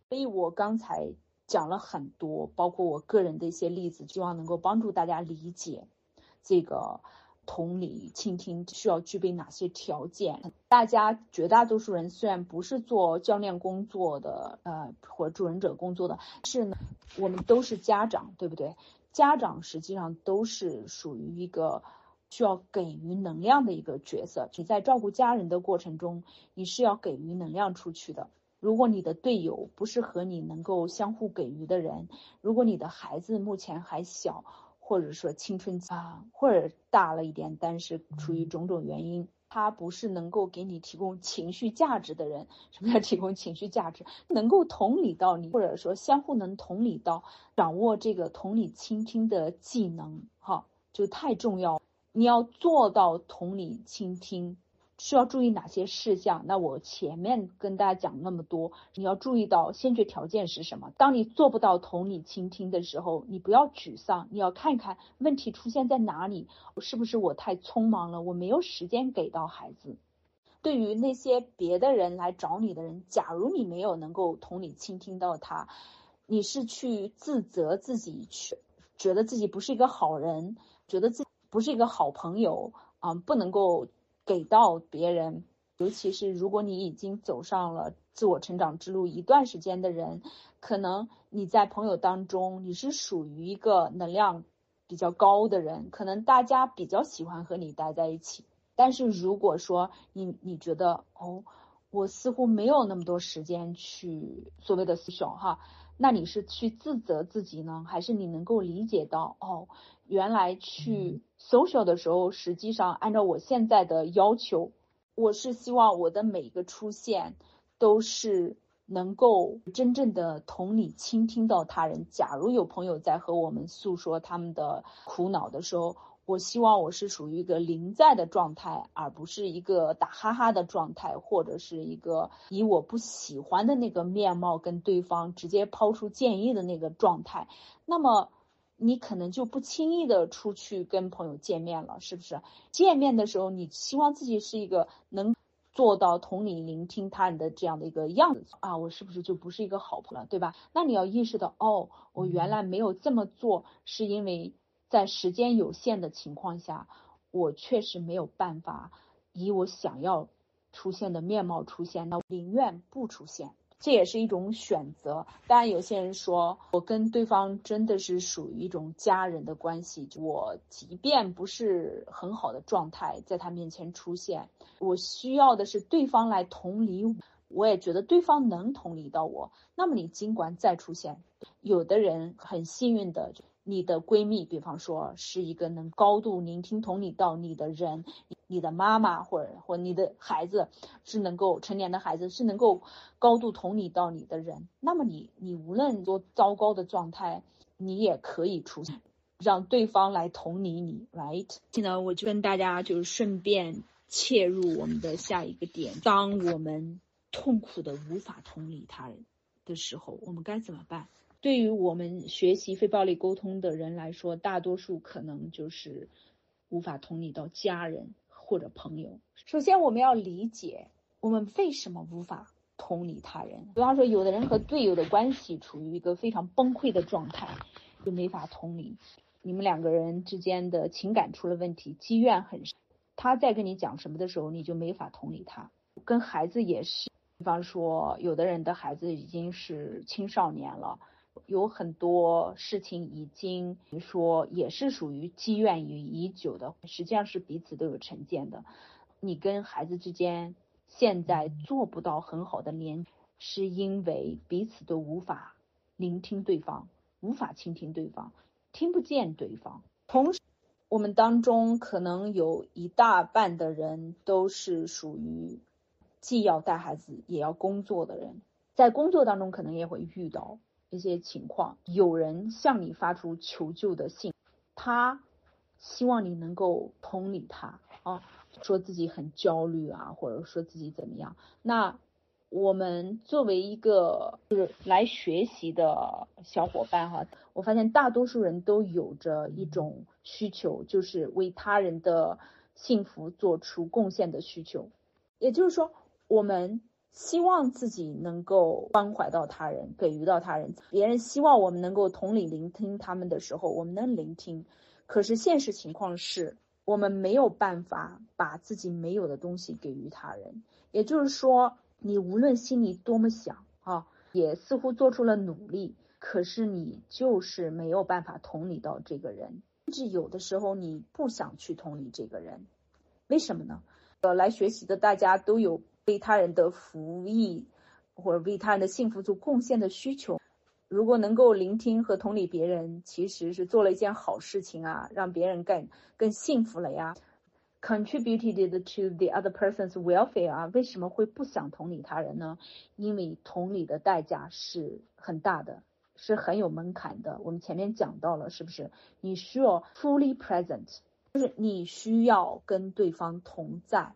所以我刚才讲了很多，包括我个人的一些例子，希望能够帮助大家理解这个。同理倾听需要具备哪些条件？大家绝大多数人虽然不是做教练工作的，呃，或助人者工作的，是呢，我们都是家长，对不对？家长实际上都是属于一个需要给予能量的一个角色。你在照顾家人的过程中，你是要给予能量出去的。如果你的队友不是和你能够相互给予的人，如果你的孩子目前还小，或者说青春期啊，或者大了一点，但是出于种种原因，他不是能够给你提供情绪价值的人。什么叫提供情绪价值？能够同理到你，或者说相互能同理到，掌握这个同理倾听的技能，哈，就太重要。你要做到同理倾听。需要注意哪些事项？那我前面跟大家讲那么多，你要注意到先决条件是什么？当你做不到同理倾听的时候，你不要沮丧，你要看看问题出现在哪里，是不是我太匆忙了？我没有时间给到孩子。对于那些别的人来找你的人，假如你没有能够同理倾听到他，你是去自责自己，去觉得自己不是一个好人，觉得自己不是一个好朋友啊，不能够。给到别人，尤其是如果你已经走上了自我成长之路一段时间的人，可能你在朋友当中你是属于一个能量比较高的人，可能大家比较喜欢和你待在一起。但是如果说你你觉得哦，我似乎没有那么多时间去所谓的思小哈，那你是去自责自己呢，还是你能够理解到哦？原来去 social 的时候，实际上按照我现在的要求，我是希望我的每一个出现都是能够真正的同理倾听到他人。假如有朋友在和我们诉说他们的苦恼的时候，我希望我是属于一个临在的状态，而不是一个打哈哈的状态，或者是一个以我不喜欢的那个面貌跟对方直接抛出建议的那个状态。那么。你可能就不轻易的出去跟朋友见面了，是不是？见面的时候，你希望自己是一个能做到同理聆听他人的这样的一个样子啊，我是不是就不是一个好朋友了，对吧？那你要意识到，哦，我原来没有这么做，是因为在时间有限的情况下，我确实没有办法以我想要出现的面貌出现，那宁愿不出现。这也是一种选择。当然，有些人说我跟对方真的是属于一种家人的关系，我即便不是很好的状态，在他面前出现，我需要的是对方来同理我，我也觉得对方能同理到我。那么你尽管再出现，有的人很幸运的。你的闺蜜，比方说是一个能高度聆听、同理到你的人，你的妈妈或者或你的孩子是能够成年的孩子是能够高度同理到你的人，那么你你无论多糟糕的状态，你也可以出现，让对方来同理你，right？现在我就跟大家就是顺便切入我们的下一个点，当我们痛苦的无法同理他人的时候，我们该怎么办？对于我们学习非暴力沟通的人来说，大多数可能就是无法同理到家人或者朋友。首先，我们要理解我们为什么无法同理他人。比方说，有的人和队友的关系处于一个非常崩溃的状态，就没法同理。你们两个人之间的情感出了问题，积怨很深。他在跟你讲什么的时候，你就没法同理他。跟孩子也是，比方说，有的人的孩子已经是青少年了。有很多事情已经说也是属于积怨已已久的，实际上是彼此都有成见的。你跟孩子之间现在做不到很好的连，是因为彼此都无法聆听对方，无法倾听对方，听不见对方。同时，我们当中可能有一大半的人都是属于既要带孩子也要工作的人，在工作当中可能也会遇到。一些情况，有人向你发出求救的信，他希望你能够同理他啊，说自己很焦虑啊，或者说自己怎么样。那我们作为一个就是来学习的小伙伴哈，我发现大多数人都有着一种需求，就是为他人的幸福做出贡献的需求。也就是说，我们。希望自己能够关怀到他人，给予到他人。别人希望我们能够同理聆听他们的时候，我们能聆听。可是现实情况是，我们没有办法把自己没有的东西给予他人。也就是说，你无论心里多么想啊，也似乎做出了努力，可是你就是没有办法同理到这个人。甚至有的时候，你不想去同理这个人，为什么呢？呃，来学习的大家都有。为他人的福益或者为他人的幸福做贡献的需求，如果能够聆听和同理别人，其实是做了一件好事情啊，让别人更更幸福了呀，contributed to the other person's welfare 啊，为什么会不想同理他人呢？因为同理的代价是很大的，是很有门槛的。我们前面讲到了，是不是？你需要 fully present，就是你需要跟对方同在。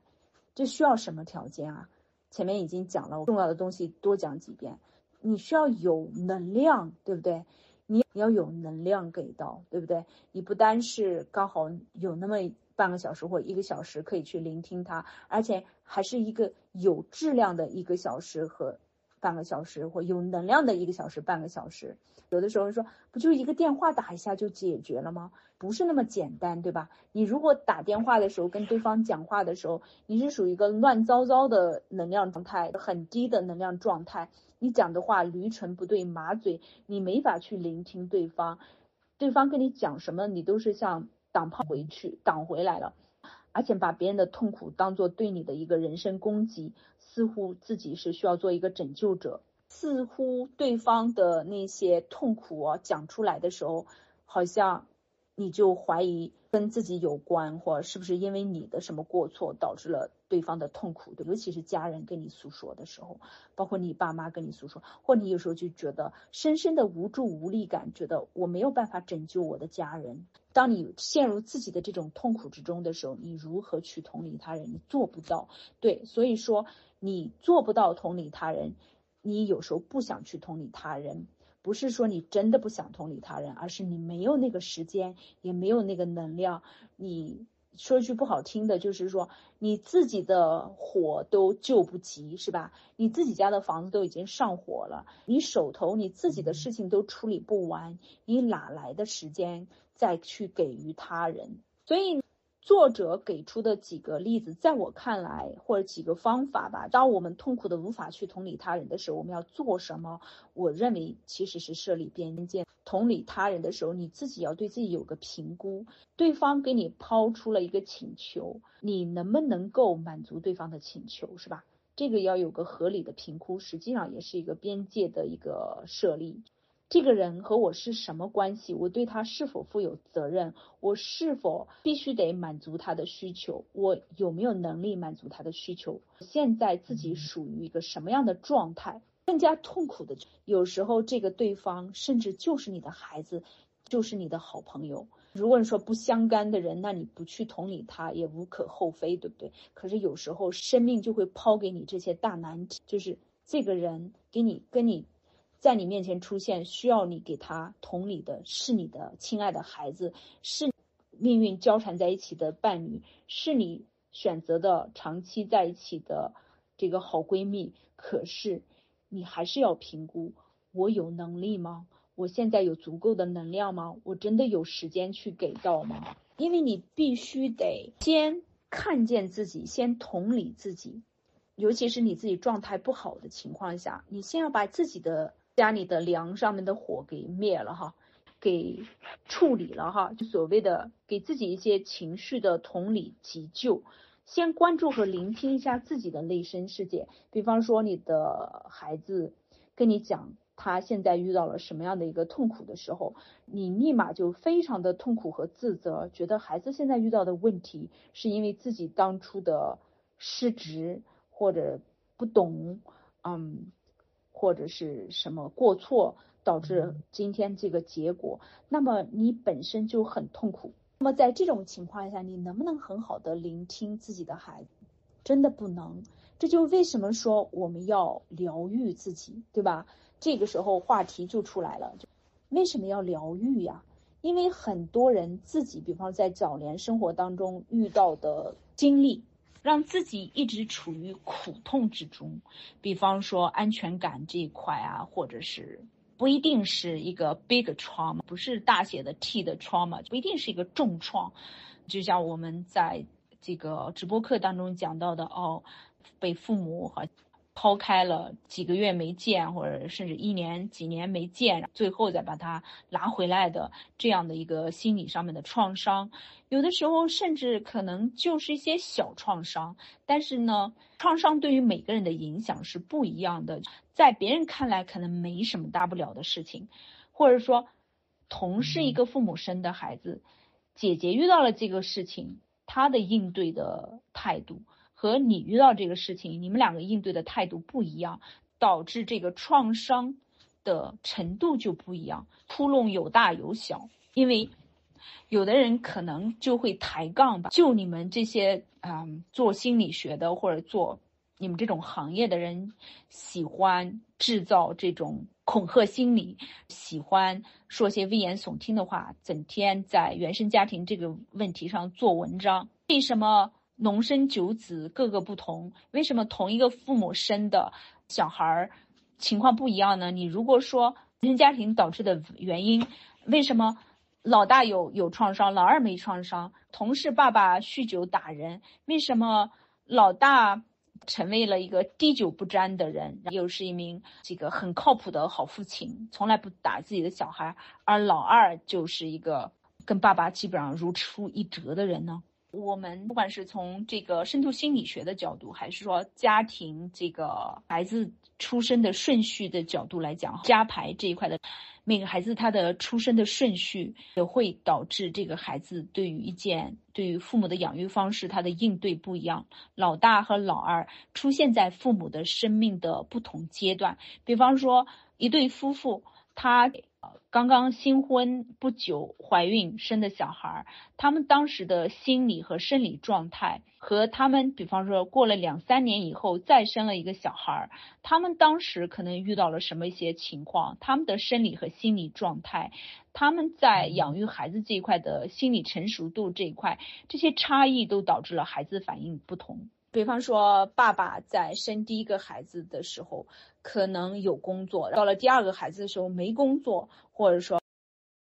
这需要什么条件啊？前面已经讲了，重要的东西多讲几遍。你需要有能量，对不对？你你要有能量给到，对不对？你不单是刚好有那么半个小时或一个小时可以去聆听它，而且还是一个有质量的一个小时和半个小时，或有能量的一个小时半个小时。有的时候说，不就一个电话打一下就解决了吗？不是那么简单，对吧？你如果打电话的时候跟对方讲话的时候，你是属于一个乱糟糟的能量状态，很低的能量状态，你讲的话驴唇不对马嘴，你没法去聆听对方，对方跟你讲什么，你都是像挡炮回去，挡回来了，而且把别人的痛苦当做对你的一个人身攻击，似乎自己是需要做一个拯救者。似乎对方的那些痛苦啊讲出来的时候，好像你就怀疑跟自己有关，或是不是因为你的什么过错导致了对方的痛苦？尤其是家人跟你诉说的时候，包括你爸妈跟你诉说，或你有时候就觉得深深的无助无力感，觉得我没有办法拯救我的家人。当你陷入自己的这种痛苦之中的时候，你如何去同理他人？你做不到。对，所以说你做不到同理他人。你有时候不想去同理他人，不是说你真的不想同理他人，而是你没有那个时间，也没有那个能量。你说句不好听的，就是说你自己的火都救不及，是吧？你自己家的房子都已经上火了，你手头你自己的事情都处理不完，你哪来的时间再去给予他人？所以作者给出的几个例子，在我看来，或者几个方法吧。当我们痛苦的无法去同理他人的时候，我们要做什么？我认为其实是设立边界。同理他人的时候，你自己要对自己有个评估。对方给你抛出了一个请求，你能不能够满足对方的请求，是吧？这个要有个合理的评估，实际上也是一个边界的一个设立。这个人和我是什么关系？我对他是否负有责任？我是否必须得满足他的需求？我有没有能力满足他的需求？现在自己属于一个什么样的状态？更加痛苦的，有时候这个对方甚至就是你的孩子，就是你的好朋友。如果你说不相干的人，那你不去同理他也无可厚非，对不对？可是有时候生命就会抛给你这些大难题，就是这个人给你跟你。在你面前出现，需要你给他同理的，是你的亲爱的孩子，是命运交缠在一起的伴侣，是你选择的长期在一起的这个好闺蜜。可是，你还是要评估：我有能力吗？我现在有足够的能量吗？我真的有时间去给到吗？因为你必须得先看见自己，先同理自己，尤其是你自己状态不好的情况下，你先要把自己的。家里的梁上面的火给灭了哈，给处理了哈，就所谓的给自己一些情绪的同理急救，先关注和聆听一下自己的内心世界。比方说你的孩子跟你讲他现在遇到了什么样的一个痛苦的时候，你立马就非常的痛苦和自责，觉得孩子现在遇到的问题是因为自己当初的失职或者不懂，嗯。或者是什么过错导致今天这个结果，那么你本身就很痛苦。那么在这种情况下，你能不能很好的聆听自己的孩子？真的不能。这就为什么说我们要疗愈自己，对吧？这个时候话题就出来了，为什么要疗愈呀？因为很多人自己，比方在早年生活当中遇到的经历。让自己一直处于苦痛之中，比方说安全感这一块啊，或者是不一定是一个 big trauma，不是大写的 T 的 trauma，不一定是一个重创。就像我们在这个直播课当中讲到的，哦，被父母和。抛开了几个月没见，或者甚至一年几年没见，最后再把他拿回来的这样的一个心理上面的创伤，有的时候甚至可能就是一些小创伤，但是呢，创伤对于每个人的影响是不一样的，在别人看来可能没什么大不了的事情，或者说，同是一个父母生的孩子，姐姐遇到了这个事情，她的应对的态度。和你遇到这个事情，你们两个应对的态度不一样，导致这个创伤的程度就不一样，窟窿有大有小。因为有的人可能就会抬杠吧，就你们这些嗯做心理学的或者做你们这种行业的人，喜欢制造这种恐吓心理，喜欢说些危言耸听的话，整天在原生家庭这个问题上做文章。为什么？农生九子，各个不同。为什么同一个父母生的小孩儿情况不一样呢？你如果说原生家庭导致的原因，为什么老大有有创伤，老二没创伤？同是爸爸酗酒打人，为什么老大成为了一个滴酒不沾的人，又是一名这个很靠谱的好父亲，从来不打自己的小孩，而老二就是一个跟爸爸基本上如出一辙的人呢？我们不管是从这个深度心理学的角度，还是说家庭这个孩子出生的顺序的角度来讲，家排这一块的每个孩子他的出生的顺序，也会导致这个孩子对于一件对于父母的养育方式，他的应对不一样。老大和老二出现在父母的生命的不同阶段，比方说一对夫妇，他。刚刚新婚不久，怀孕生的小孩，他们当时的心理和生理状态，和他们，比方说过了两三年以后再生了一个小孩，他们当时可能遇到了什么一些情况，他们的生理和心理状态，他们在养育孩子这一块的心理成熟度这一块，这些差异都导致了孩子反应不同。比方说，爸爸在生第一个孩子的时候可能有工作，到了第二个孩子的时候没工作，或者说，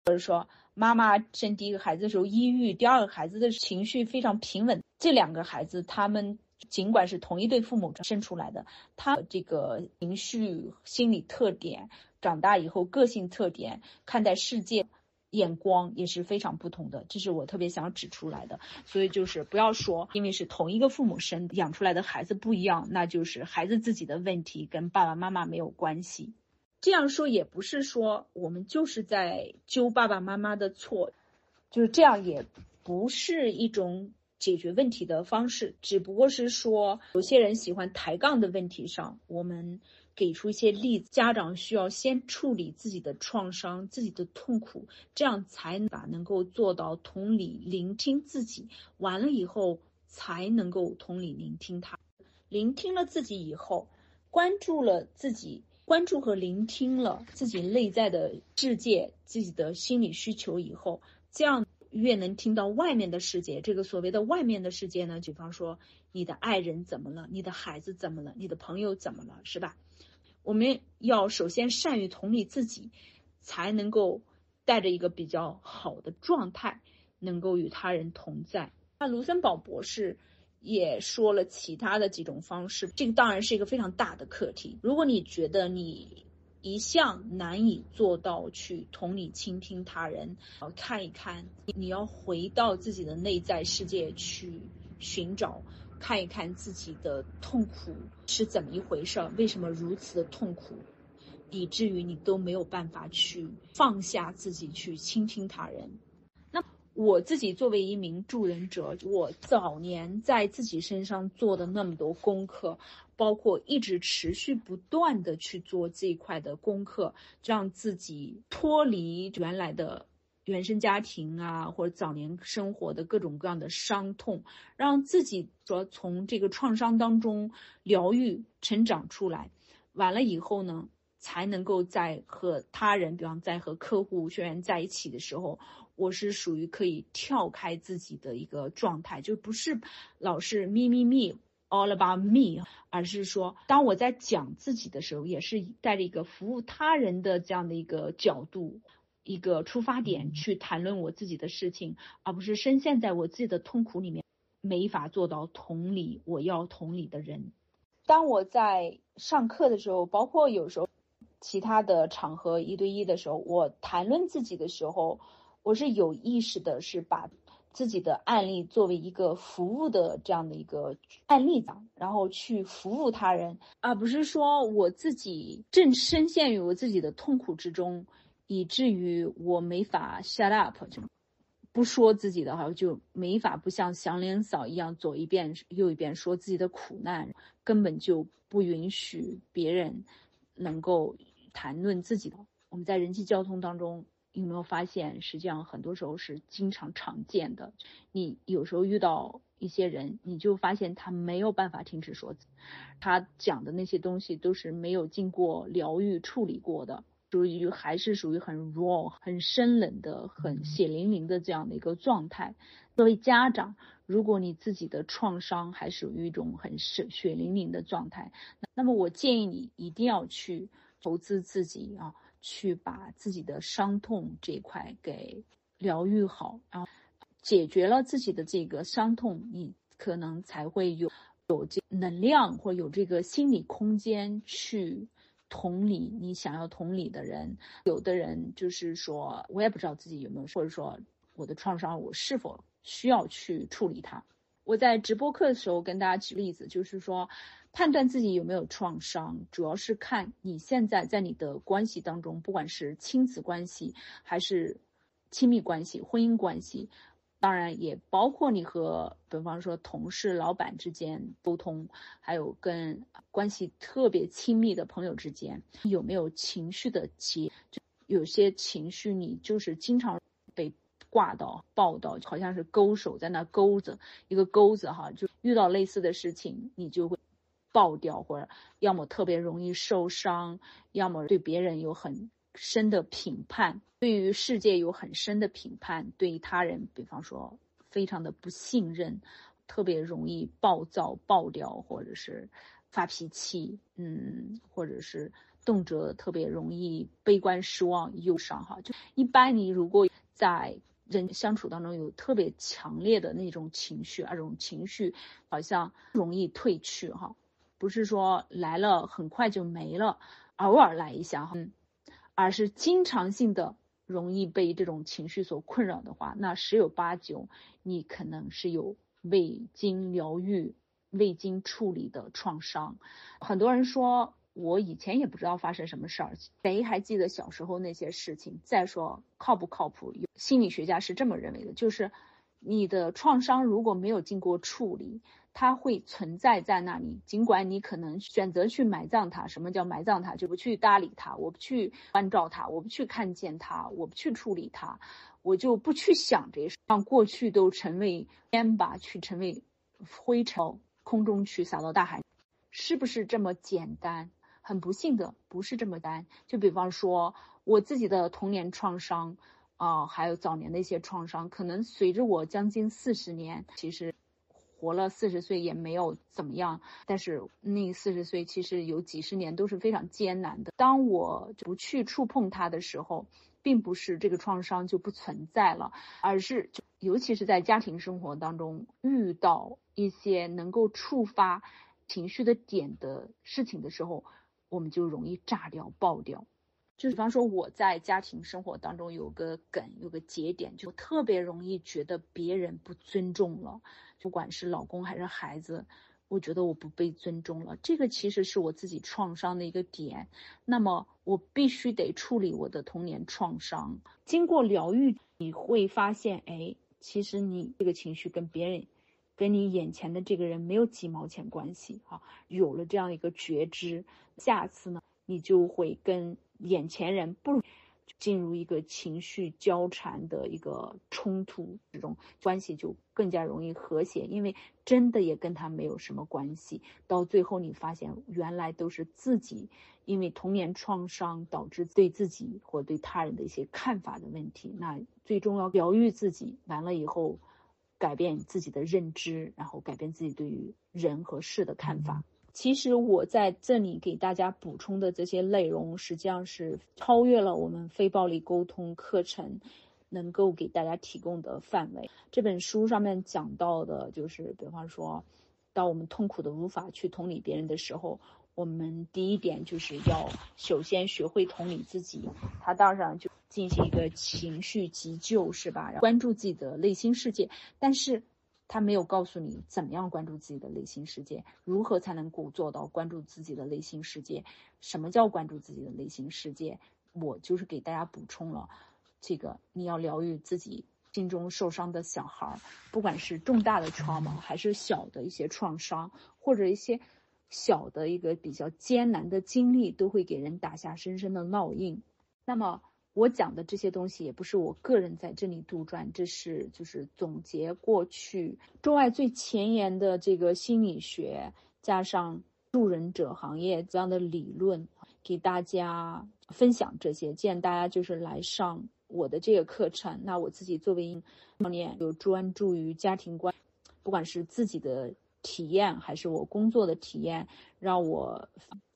或者说妈妈生第一个孩子的时候抑郁，第二个孩子的情绪非常平稳，这两个孩子他们尽管是同一对父母生出来的，他这个情绪心理特点，长大以后个性特点，看待世界。眼光也是非常不同的，这是我特别想指出来的。所以就是不要说，因为是同一个父母生养出来的孩子不一样，那就是孩子自己的问题，跟爸爸妈妈没有关系。这样说也不是说我们就是在揪爸爸妈妈的错，就是这样也不是一种解决问题的方式，只不过是说有些人喜欢抬杠的问题上，我们。给出一些例子，家长需要先处理自己的创伤、自己的痛苦，这样才把能够做到同理、聆听自己。完了以后，才能够同理聆听他。聆听了自己以后，关注了自己，关注和聆听了自己内在的世界、自己的心理需求以后，这样越能听到外面的世界。这个所谓的外面的世界呢，比方说你的爱人怎么了，你的孩子怎么了，你的朋友怎么了，是吧？我们要首先善于同理自己，才能够带着一个比较好的状态，能够与他人同在。那卢森堡博士也说了其他的几种方式，这个当然是一个非常大的课题。如果你觉得你一向难以做到去同理倾听他人，看一看，你要回到自己的内在世界去寻找。看一看自己的痛苦是怎么一回事儿，为什么如此的痛苦，以至于你都没有办法去放下自己去倾听他人。那我自己作为一名助人者，我早年在自己身上做的那么多功课，包括一直持续不断的去做这一块的功课，让自己脱离原来的。原生家庭啊，或者早年生活的各种各样的伤痛，让自己说从这个创伤当中疗愈、成长出来，完了以后呢，才能够在和他人，比方在和客户、学员在一起的时候，我是属于可以跳开自己的一个状态，就不是老是 me me me all about me，而是说当我在讲自己的时候，也是带着一个服务他人的这样的一个角度。一个出发点去谈论我自己的事情，而不是深陷在我自己的痛苦里面，没法做到同理我要同理的人。当我在上课的时候，包括有时候其他的场合一对一的时候，我谈论自己的时候，我是有意识的，是把自己的案例作为一个服务的这样的一个案例讲，然后去服务他人，而不是说我自己正深陷于我自己的痛苦之中。以至于我没法 shut up，就不说自己的话，就没法不像祥林嫂一样左一遍右一遍说自己的苦难，根本就不允许别人能够谈论自己的。我们在人际交通当中有没有发现，实际上很多时候是经常常见的。你有时候遇到一些人，你就发现他没有办法停止说，他讲的那些东西都是没有经过疗愈处理过的。属于还是属于很 raw、很生冷的、很血淋淋的这样的一个状态。作为家长，如果你自己的创伤还属于一种很血血淋淋的状态，那么我建议你一定要去投资自己啊，去把自己的伤痛这一块给疗愈好，然后解决了自己的这个伤痛，你可能才会有有这能量或有这个心理空间去。同理，你想要同理的人，有的人就是说，我也不知道自己有没有，或者说我的创伤，我是否需要去处理它。我在直播课的时候跟大家举例子，就是说，判断自己有没有创伤，主要是看你现在在你的关系当中，不管是亲子关系还是亲密关系、婚姻关系。当然也包括你和，比方说同事、老板之间沟通，还有跟关系特别亲密的朋友之间，有没有情绪的结？就有些情绪你就是经常被挂到、报道，好像是勾手在那钩着一个钩子哈，就遇到类似的事情，你就会爆掉，或者要么特别容易受伤，要么对别人有很。深的评判，对于世界有很深的评判，对于他人，比方说非常的不信任，特别容易暴躁、爆掉，或者是发脾气，嗯，或者是动辄特别容易悲观、失望、忧伤哈。就一般你如果在人相处当中有特别强烈的那种情绪，而这种情绪好像容易褪去哈，不是说来了很快就没了，偶尔来一下哈，而是经常性的容易被这种情绪所困扰的话，那十有八九你可能是有未经疗愈、未经处理的创伤。很多人说。我以前也不知道发生什么事儿，谁还记得小时候那些事情？再说靠不靠谱？有心理学家是这么认为的，就是你的创伤如果没有经过处理，它会存在在那里。尽管你可能选择去埋葬它，什么叫埋葬它？就不去搭理它，我不去关照它，我不去看见它，我不去处理它，我就不去想这些，让过去都成为烟吧，去成为灰尘，空中去撒到大海，是不是这么简单？很不幸的，不是这么单。就比方说，我自己的童年创伤，啊，还有早年的一些创伤，可能随着我将近四十年，其实活了四十岁也没有怎么样。但是那四十岁其实有几十年都是非常艰难的。当我不去触碰它的时候，并不是这个创伤就不存在了，而是尤其是在家庭生活当中遇到一些能够触发情绪的点的事情的时候。我们就容易炸掉、爆掉。就比方说，我在家庭生活当中有个梗、有个节点，就特别容易觉得别人不尊重了，不管是老公还是孩子，我觉得我不被尊重了。这个其实是我自己创伤的一个点。那么，我必须得处理我的童年创伤。经过疗愈，你会发现，哎，其实你这个情绪跟别人。跟你眼前的这个人没有几毛钱关系哈，有了这样一个觉知，下次呢，你就会跟眼前人不进入一个情绪交缠的一个冲突这种关系就更加容易和谐，因为真的也跟他没有什么关系。到最后你发现原来都是自己因为童年创伤导致对自己或对他人的一些看法的问题，那最终要疗愈自己，完了以后。改变自己的认知，然后改变自己对于人和事的看法。其实我在这里给大家补充的这些内容，实际上是超越了我们非暴力沟通课程能够给大家提供的范围。这本书上面讲到的，就是比方说，当我们痛苦的无法去同理别人的时候，我们第一点就是要首先学会同理自己。他当然就。进行一个情绪急救是吧？关注自己的内心世界，但是他没有告诉你怎么样关注自己的内心世界，如何才能够做到关注自己的内心世界？什么叫关注自己的内心世界？我就是给大家补充了这个，你要疗愈自己心中受伤的小孩，不管是重大的创伤还是小的一些创伤，或者一些小的一个比较艰难的经历，都会给人打下深深的烙印。那么。我讲的这些东西也不是我个人在这里杜撰，这是就是总结过去中外最前沿的这个心理学，加上助人者行业这样的理论，给大家分享这些。既然大家就是来上我的这个课程，那我自己作为教练，有专注于家庭观，不管是自己的体验还是我工作的体验，让我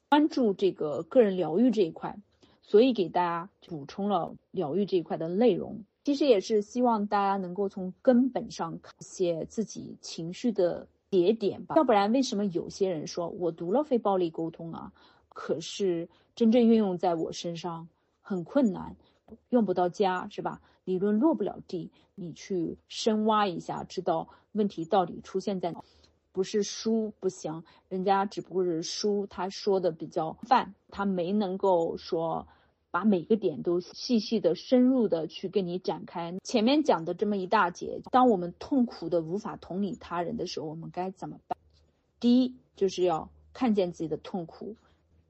关注这个个人疗愈这一块。所以给大家补充了疗愈这一块的内容，其实也是希望大家能够从根本上看些自己情绪的节点吧。要不然，为什么有些人说我读了非暴力沟通啊，可是真正运用在我身上很困难，用不到家是吧？理论落不了地，你去深挖一下，知道问题到底出现在哪。不是书不行，人家只不过是书，他说的比较泛，他没能够说。把每个点都细细的、深入的去跟你展开。前面讲的这么一大节，当我们痛苦的无法同理他人的时候，我们该怎么办？第一，就是要看见自己的痛苦，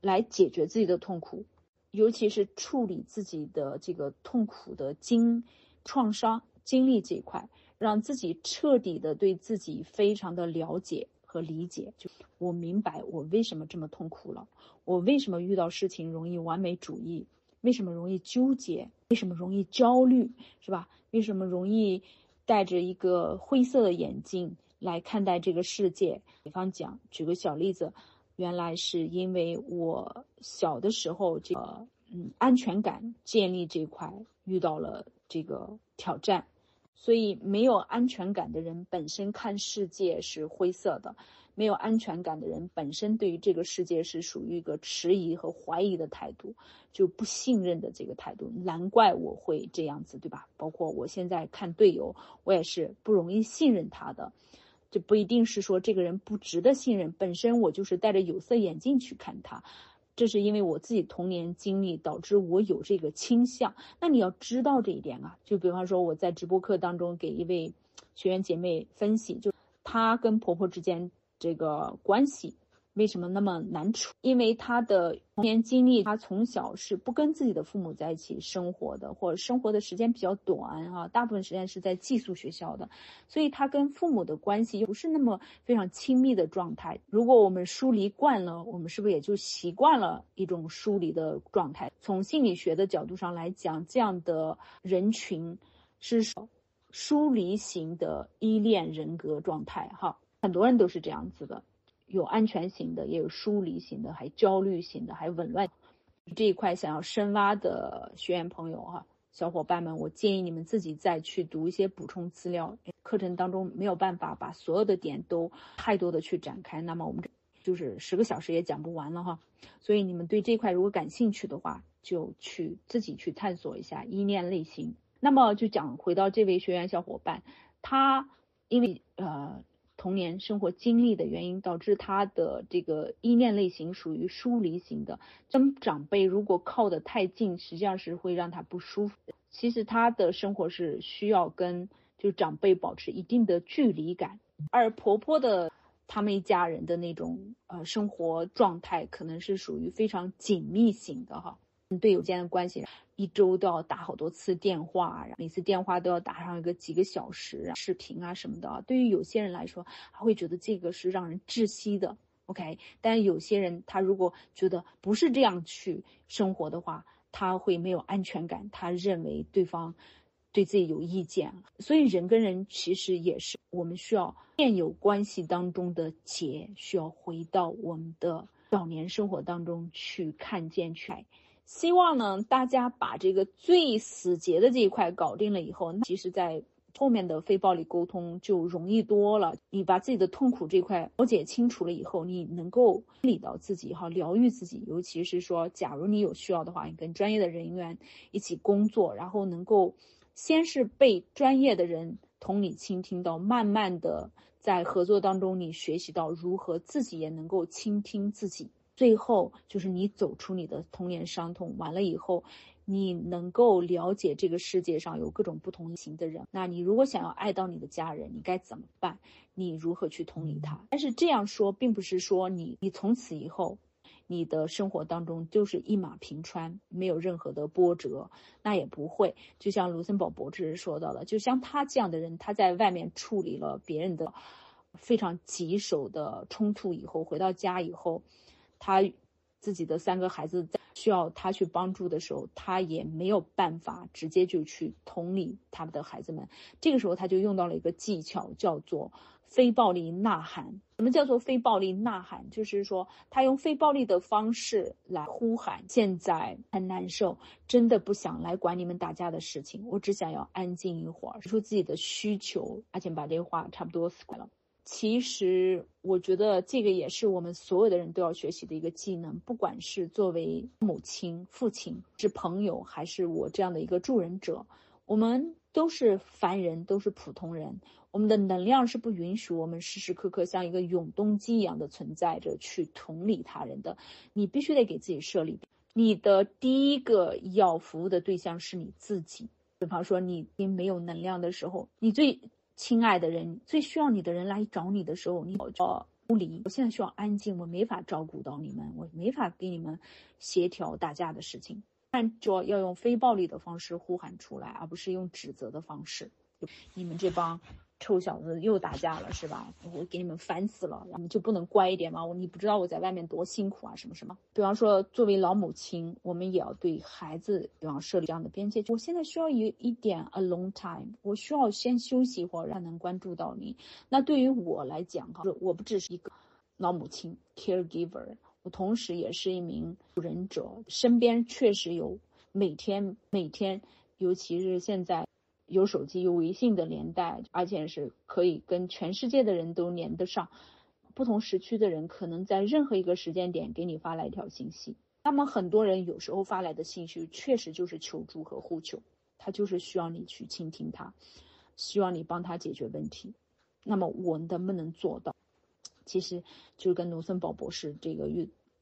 来解决自己的痛苦，尤其是处理自己的这个痛苦的经创伤经历这一块，让自己彻底的对自己非常的了解和理解。就我明白我为什么这么痛苦了，我为什么遇到事情容易完美主义。为什么容易纠结？为什么容易焦虑？是吧？为什么容易戴着一个灰色的眼镜来看待这个世界？比方讲，举个小例子，原来是因为我小的时候这个嗯安全感建立这块遇到了这个挑战，所以没有安全感的人本身看世界是灰色的。没有安全感的人，本身对于这个世界是属于一个迟疑和怀疑的态度，就不信任的这个态度。难怪我会这样子，对吧？包括我现在看队友，我也是不容易信任他的。这不一定是说这个人不值得信任，本身我就是戴着有色眼镜去看他，这是因为我自己童年经历导致我有这个倾向。那你要知道这一点啊，就比方说我在直播课当中给一位学员姐妹分析，就她跟婆婆之间。这个关系为什么那么难处？因为他的童年经历，他从小是不跟自己的父母在一起生活的，或者生活的时间比较短啊，大部分时间是在寄宿学校的，所以他跟父母的关系不是那么非常亲密的状态。如果我们疏离惯了，我们是不是也就习惯了一种疏离的状态？从心理学的角度上来讲，这样的人群是疏离型的依恋人格状态，哈。很多人都是这样子的，有安全型的，也有疏离型的，还焦虑型的，还紊乱。这一块想要深挖的学员朋友哈，小伙伴们，我建议你们自己再去读一些补充资料。课程当中没有办法把所有的点都太多的去展开，那么我们就是十个小时也讲不完了哈。所以你们对这块如果感兴趣的话，就去自己去探索一下依恋类型。那么就讲回到这位学员小伙伴，他因为呃。童年生活经历的原因，导致他的这个依恋类型属于疏离型的。跟长辈如果靠得太近，实际上是会让他不舒服。其实他的生活是需要跟就长辈保持一定的距离感，而婆婆的他们一家人的那种呃生活状态，可能是属于非常紧密型的哈。队友间的关系，一周都要打好多次电话，每次电话都要打上一个几个小时啊，视频啊什么的。对于有些人来说，他会觉得这个是让人窒息的。OK，但有些人他如果觉得不是这样去生活的话，他会没有安全感，他认为对方对自己有意见。所以人跟人其实也是我们需要现有关系当中的结，需要回到我们的早年生活当中去看见去。希望呢，大家把这个最死结的这一块搞定了以后，其实，在后面的非暴力沟通就容易多了。你把自己的痛苦这块了解清楚了以后，你能够理到自己哈，疗愈自己。尤其是说，假如你有需要的话，你跟专业的人员一起工作，然后能够先是被专业的人同理倾听到，慢慢的在合作当中，你学习到如何自己也能够倾听自己。最后就是你走出你的童年伤痛，完了以后，你能够了解这个世界上有各种不同型的人。那你如果想要爱到你的家人，你该怎么办？你如何去同理他？但是这样说，并不是说你你从此以后，你的生活当中就是一马平川，没有任何的波折。那也不会。就像卢森堡博士说到的，就像他这样的人，他在外面处理了别人的非常棘手的冲突以后，回到家以后。他自己的三个孩子在需要他去帮助的时候，他也没有办法直接就去同理他们的孩子们。这个时候，他就用到了一个技巧，叫做非暴力呐喊。什么叫做非暴力呐喊？就是说，他用非暴力的方式来呼喊：现在很难受，真的不想来管你们打架的事情，我只想要安静一会儿，说出自己的需求，而且把这话差不多死了。其实，我觉得这个也是我们所有的人都要学习的一个技能。不管是作为母亲、父亲，是朋友，还是我这样的一个助人者，我们都是凡人，都是普通人。我们的能量是不允许我们时时刻刻像一个永动机一样的存在着去同理他人的。你必须得给自己设立，你的第一个要服务的对象是你自己。比方说，你没有能量的时候，你最。亲爱的人，最需要你的人来找你的时候，你叫不离。我现在需要安静，我没法照顾到你们，我没法给你们协调大家的事情。但就要用非暴力的方式呼喊出来，而不是用指责的方式。你们这帮。臭小子又打架了是吧？我给你们烦死了，你就不能乖一点吗？我你不知道我在外面多辛苦啊，什么什么？比方说，作为老母亲，我们也要对孩子，比方设立这样的边界。我现在需要一一点 alone time，我需要先休息一会儿，让能关注到你。那对于我来讲哈，我不只是一个。老母亲 caregiver，我同时也是一名助人者，身边确实有每天每天，尤其是现在有手机有微信的年代，而且是可以跟全世界的人都连得上，不同时区的人可能在任何一个时间点给你发来一条信息。那么很多人有时候发来的信息确实就是求助和呼求，他就是需要你去倾听他，希望你帮他解决问题。那么我能不能做到？其实就跟农森堡博士这个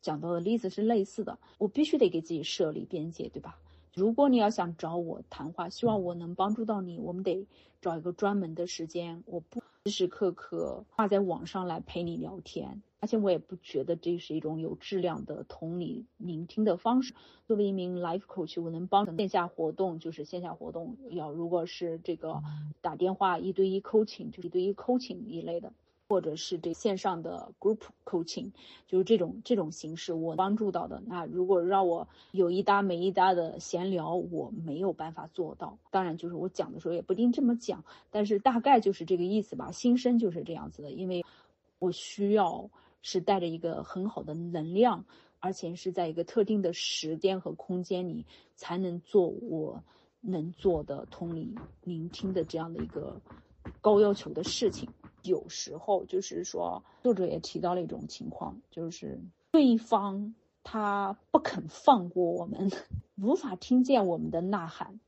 讲到的例子是类似的。我必须得给自己设立边界，对吧？如果你要想找我谈话，希望我能帮助到你，我们得找一个专门的时间。我不时时刻刻挂在网上来陪你聊天，而且我也不觉得这是一种有质量的同理聆听的方式。作为一名 life coach，我能帮线下活动就是线下活动，要如果是这个打电话一对一 coaching，就是一对一 coaching 一类的。或者是这线上的 group coaching，就是这种这种形式，我帮助到的。那如果让我有一搭没一搭的闲聊，我没有办法做到。当然，就是我讲的时候也不一定这么讲，但是大概就是这个意思吧。心声就是这样子的，因为我需要是带着一个很好的能量，而且是在一个特定的时间和空间里才能做我能做的同理聆听的这样的一个高要求的事情。有时候就是说，作者也提到了一种情况，就是对方他不肯放过我们，无法听见我们的呐喊，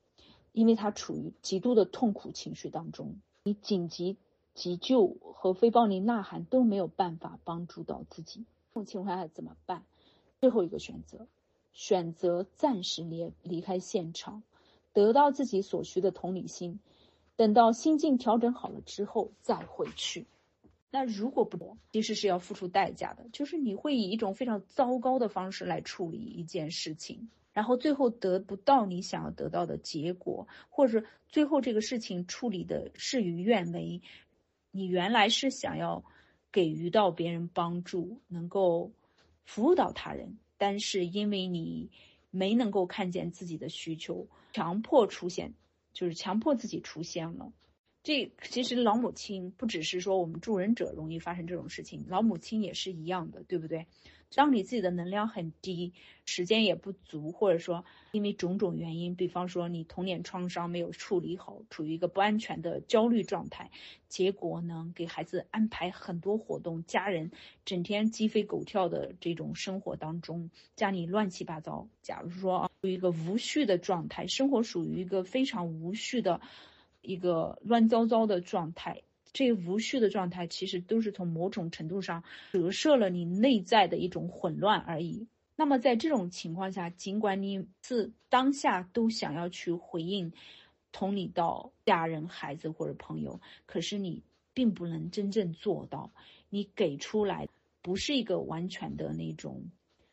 因为他处于极度的痛苦情绪当中。你紧急急救和非暴力呐喊都没有办法帮助到自己，这种情况下怎么办？最后一个选择，选择暂时离离开现场，得到自己所需的同理心。等到心境调整好了之后再回去，那如果不，其实是要付出代价的，就是你会以一种非常糟糕的方式来处理一件事情，然后最后得不到你想要得到的结果，或者最后这个事情处理的事与愿违。你原来是想要给予到别人帮助，能够服务到他人，但是因为你没能够看见自己的需求，强迫出现。就是强迫自己出现了，这其实老母亲不只是说我们助人者容易发生这种事情，老母亲也是一样的，对不对？当你自己的能量很低，时间也不足，或者说因为种种原因，比方说你童年创伤没有处理好，处于一个不安全的焦虑状态，结果呢，给孩子安排很多活动，家人整天鸡飞狗跳的这种生活当中，家里乱七八糟。假如说啊，一个无序的状态，生活属于一个非常无序的一个乱糟糟的状态。这无序的状态，其实都是从某种程度上折射了你内在的一种混乱而已。那么在这种情况下，尽管你是当下都想要去回应、同理到家人、孩子或者朋友，可是你并不能真正做到。你给出来不是一个完全的那种。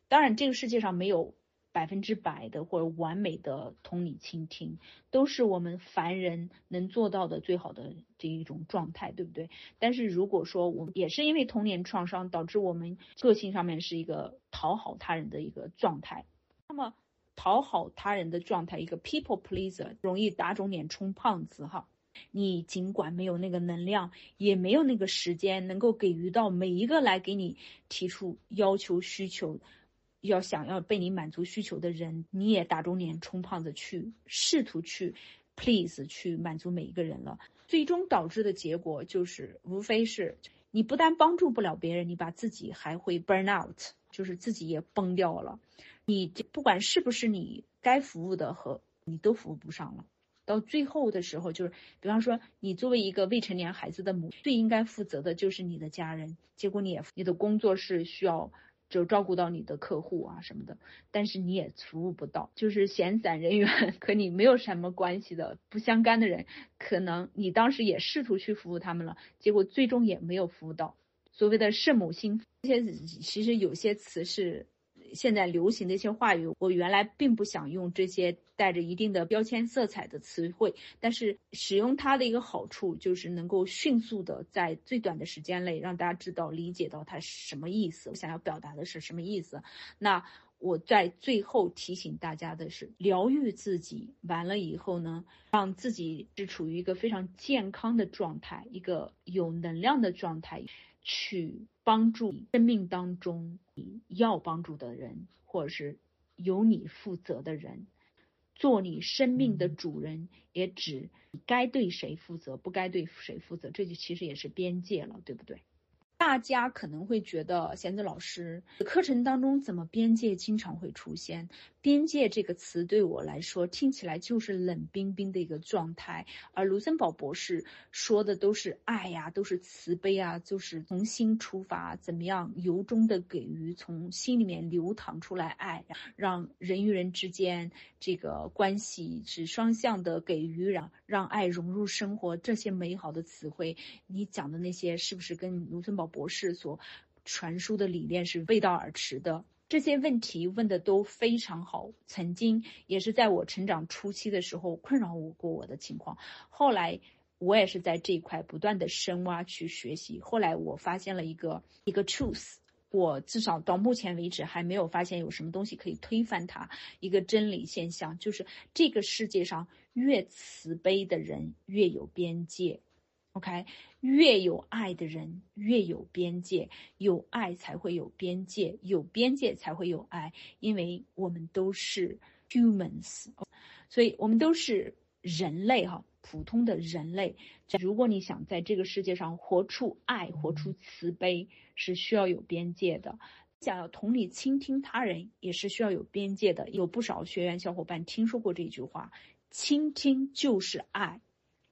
当然，这个世界上没有。百分之百的或者完美的同理倾听，都是我们凡人能做到的最好的这一种状态，对不对？但是如果说我们也是因为童年创伤导致我们个性上面是一个讨好他人的一个状态，那么讨好他人的状态，一个 people pleaser，容易打肿脸充胖子哈。你尽管没有那个能量，也没有那个时间，能够给予到每一个来给你提出要求需求。要想要被你满足需求的人，你也打肿脸充胖子去试图去 please 去满足每一个人了，最终导致的结果就是无非是你不但帮助不了别人，你把自己还会 burn out，就是自己也崩掉了。你不管是不是你该服务的和你都服务不上了，到最后的时候就是，比方说你作为一个未成年孩子的母，最应该负责的就是你的家人，结果你也你的工作是需要。就照顾到你的客户啊什么的，但是你也服务不到，就是闲散人员 和你没有什么关系的不相干的人，可能你当时也试图去服务他们了，结果最终也没有服务到。所谓的圣母心，这些其实有些词是。现在流行的一些话语，我原来并不想用这些带着一定的标签色彩的词汇，但是使用它的一个好处就是能够迅速的在最短的时间内让大家知道、理解到它什么意思，我想要表达的是什么意思。那我在最后提醒大家的是，疗愈自己完了以后呢，让自己是处于一个非常健康的状态，一个有能量的状态，去。帮助生命当中你要帮助的人，或者是由你负责的人，做你生命的主人，也指该对谁负责，不该对谁负责，这就其实也是边界了，对不对？大家可能会觉得贤子老师课程当中怎么边界经常会出现？边界这个词对我来说听起来就是冷冰冰的一个状态，而卢森堡博士说的都是爱呀，都是慈悲啊，就是从心出发，怎么样由衷的给予，从心里面流淌出来爱，让人与人之间这个关系是双向的给予，让让爱融入生活，这些美好的词汇，你讲的那些是不是跟卢森堡博士所传输的理念是背道而驰的？这些问题问的都非常好，曾经也是在我成长初期的时候困扰我过我的情况。后来我也是在这一块不断的深挖去学习。后来我发现了一个一个 truth，我至少到目前为止还没有发现有什么东西可以推翻它。一个真理现象就是，这个世界上越慈悲的人越有边界。OK，越有爱的人越有边界，有爱才会有边界，有边界才会有爱，因为我们都是 humans，所以我们都是人类哈，普通的人类。如果你想在这个世界上活出爱，活出慈悲，是需要有边界的。想要同理倾听他人，也是需要有边界的。有不少学员小伙伴听说过这句话：倾听就是爱。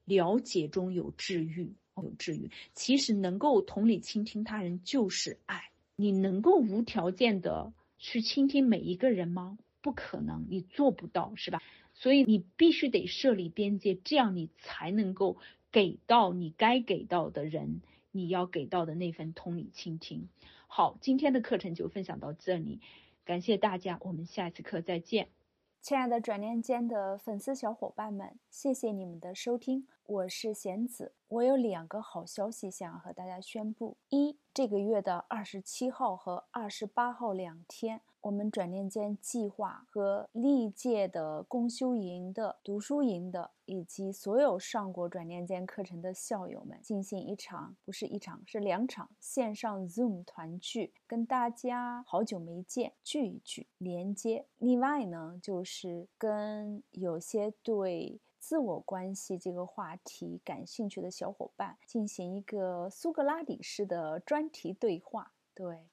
了解中有治愈，有治愈。其实能够同理倾听他人就是爱。你能够无条件的去倾听每一个人吗？不可能，你做不到，是吧？所以你必须得设立边界，这样你才能够给到你该给到的人，你要给到的那份同理倾听。好，今天的课程就分享到这里，感谢大家，我们下次课再见。亲爱的转念间的粉丝小伙伴们，谢谢你们的收听，我是贤子。我有两个好消息想要和大家宣布：一，这个月的二十七号和二十八号两天。我们转念间计划和历届的共修营的读书营的，以及所有上过转念间课程的校友们，进行一场不是一场，是两场线上 Zoom 团聚，跟大家好久没见，聚一聚，连接。另外呢，就是跟有些对自我关系这个话题感兴趣的小伙伴，进行一个苏格拉底式的专题对话。对。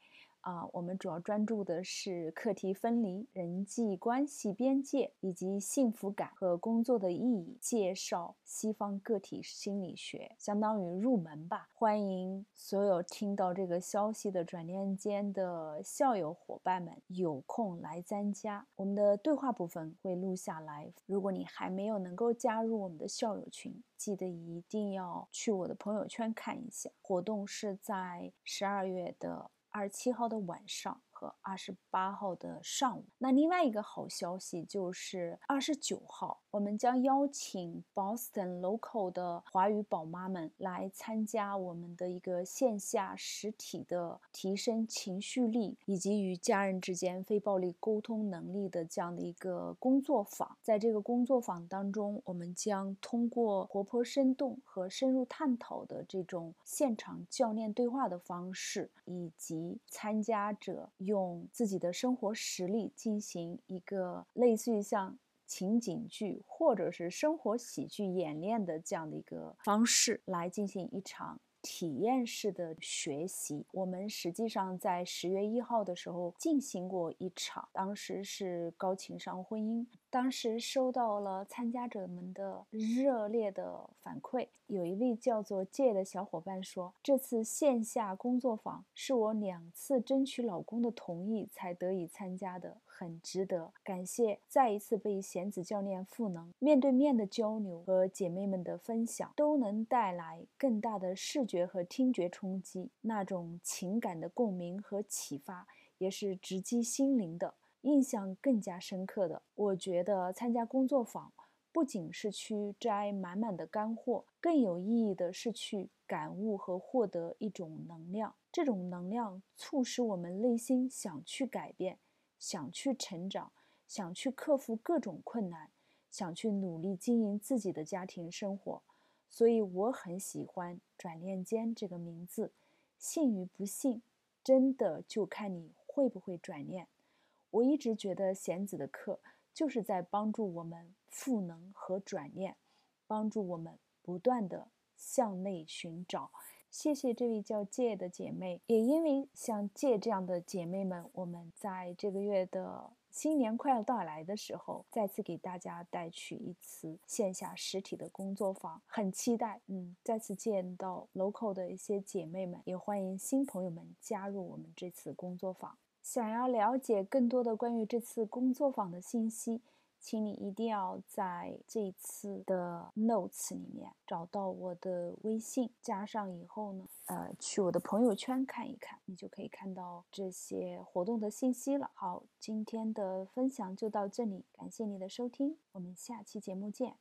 啊，我们主要专注的是课题分离、人际关系边界以及幸福感和工作的意义。介绍西方个体心理学，相当于入门吧。欢迎所有听到这个消息的转念间的校友伙伴们有空来参加。我们的对话部分会录下来。如果你还没有能够加入我们的校友群，记得一定要去我的朋友圈看一下。活动是在十二月的。二十七号的晚上。和二十八号的上午，那另外一个好消息就是二十九号，我们将邀请 Boston local 的华语宝妈们来参加我们的一个线下实体的提升情绪力以及与家人之间非暴力沟通能力的这样的一个工作坊。在这个工作坊当中，我们将通过活泼生动和深入探讨的这种现场教练对话的方式，以及参加者。用自己的生活实例进行一个类似于像情景剧或者是生活喜剧演练的这样的一个方式来进行一场体验式的学习。我们实际上在十月一号的时候进行过一场，当时是高情商婚姻。当时收到了参加者们的热烈的反馈，有一位叫做 J 的小伙伴说：“这次线下工作坊是我两次争取老公的同意才得以参加的，很值得。感谢再一次被贤子教练赋能，面对面的交流和姐妹们的分享，都能带来更大的视觉和听觉冲击，那种情感的共鸣和启发也是直击心灵的。”印象更加深刻的，我觉得参加工作坊不仅是去摘满满的干货，更有意义的是去感悟和获得一种能量。这种能量促使我们内心想去改变，想去成长，想去克服各种困难，想去努力经营自己的家庭生活。所以我很喜欢“转念间”这个名字，信与不信真的就看你会不会转念。我一直觉得贤子的课就是在帮助我们赋能和转念，帮助我们不断的向内寻找。谢谢这位叫借的姐妹，也因为像借这样的姐妹们，我们在这个月的新年快要到来的时候，再次给大家带去一次线下实体的工作坊，很期待，嗯，再次见到 local 的一些姐妹们，也欢迎新朋友们加入我们这次工作坊。想要了解更多的关于这次工作坊的信息。请你一定要在这次的 notes 里面找到我的微信，加上以后呢，呃，去我的朋友圈看一看，你就可以看到这些活动的信息了。好，今天的分享就到这里，感谢你的收听，我们下期节目见。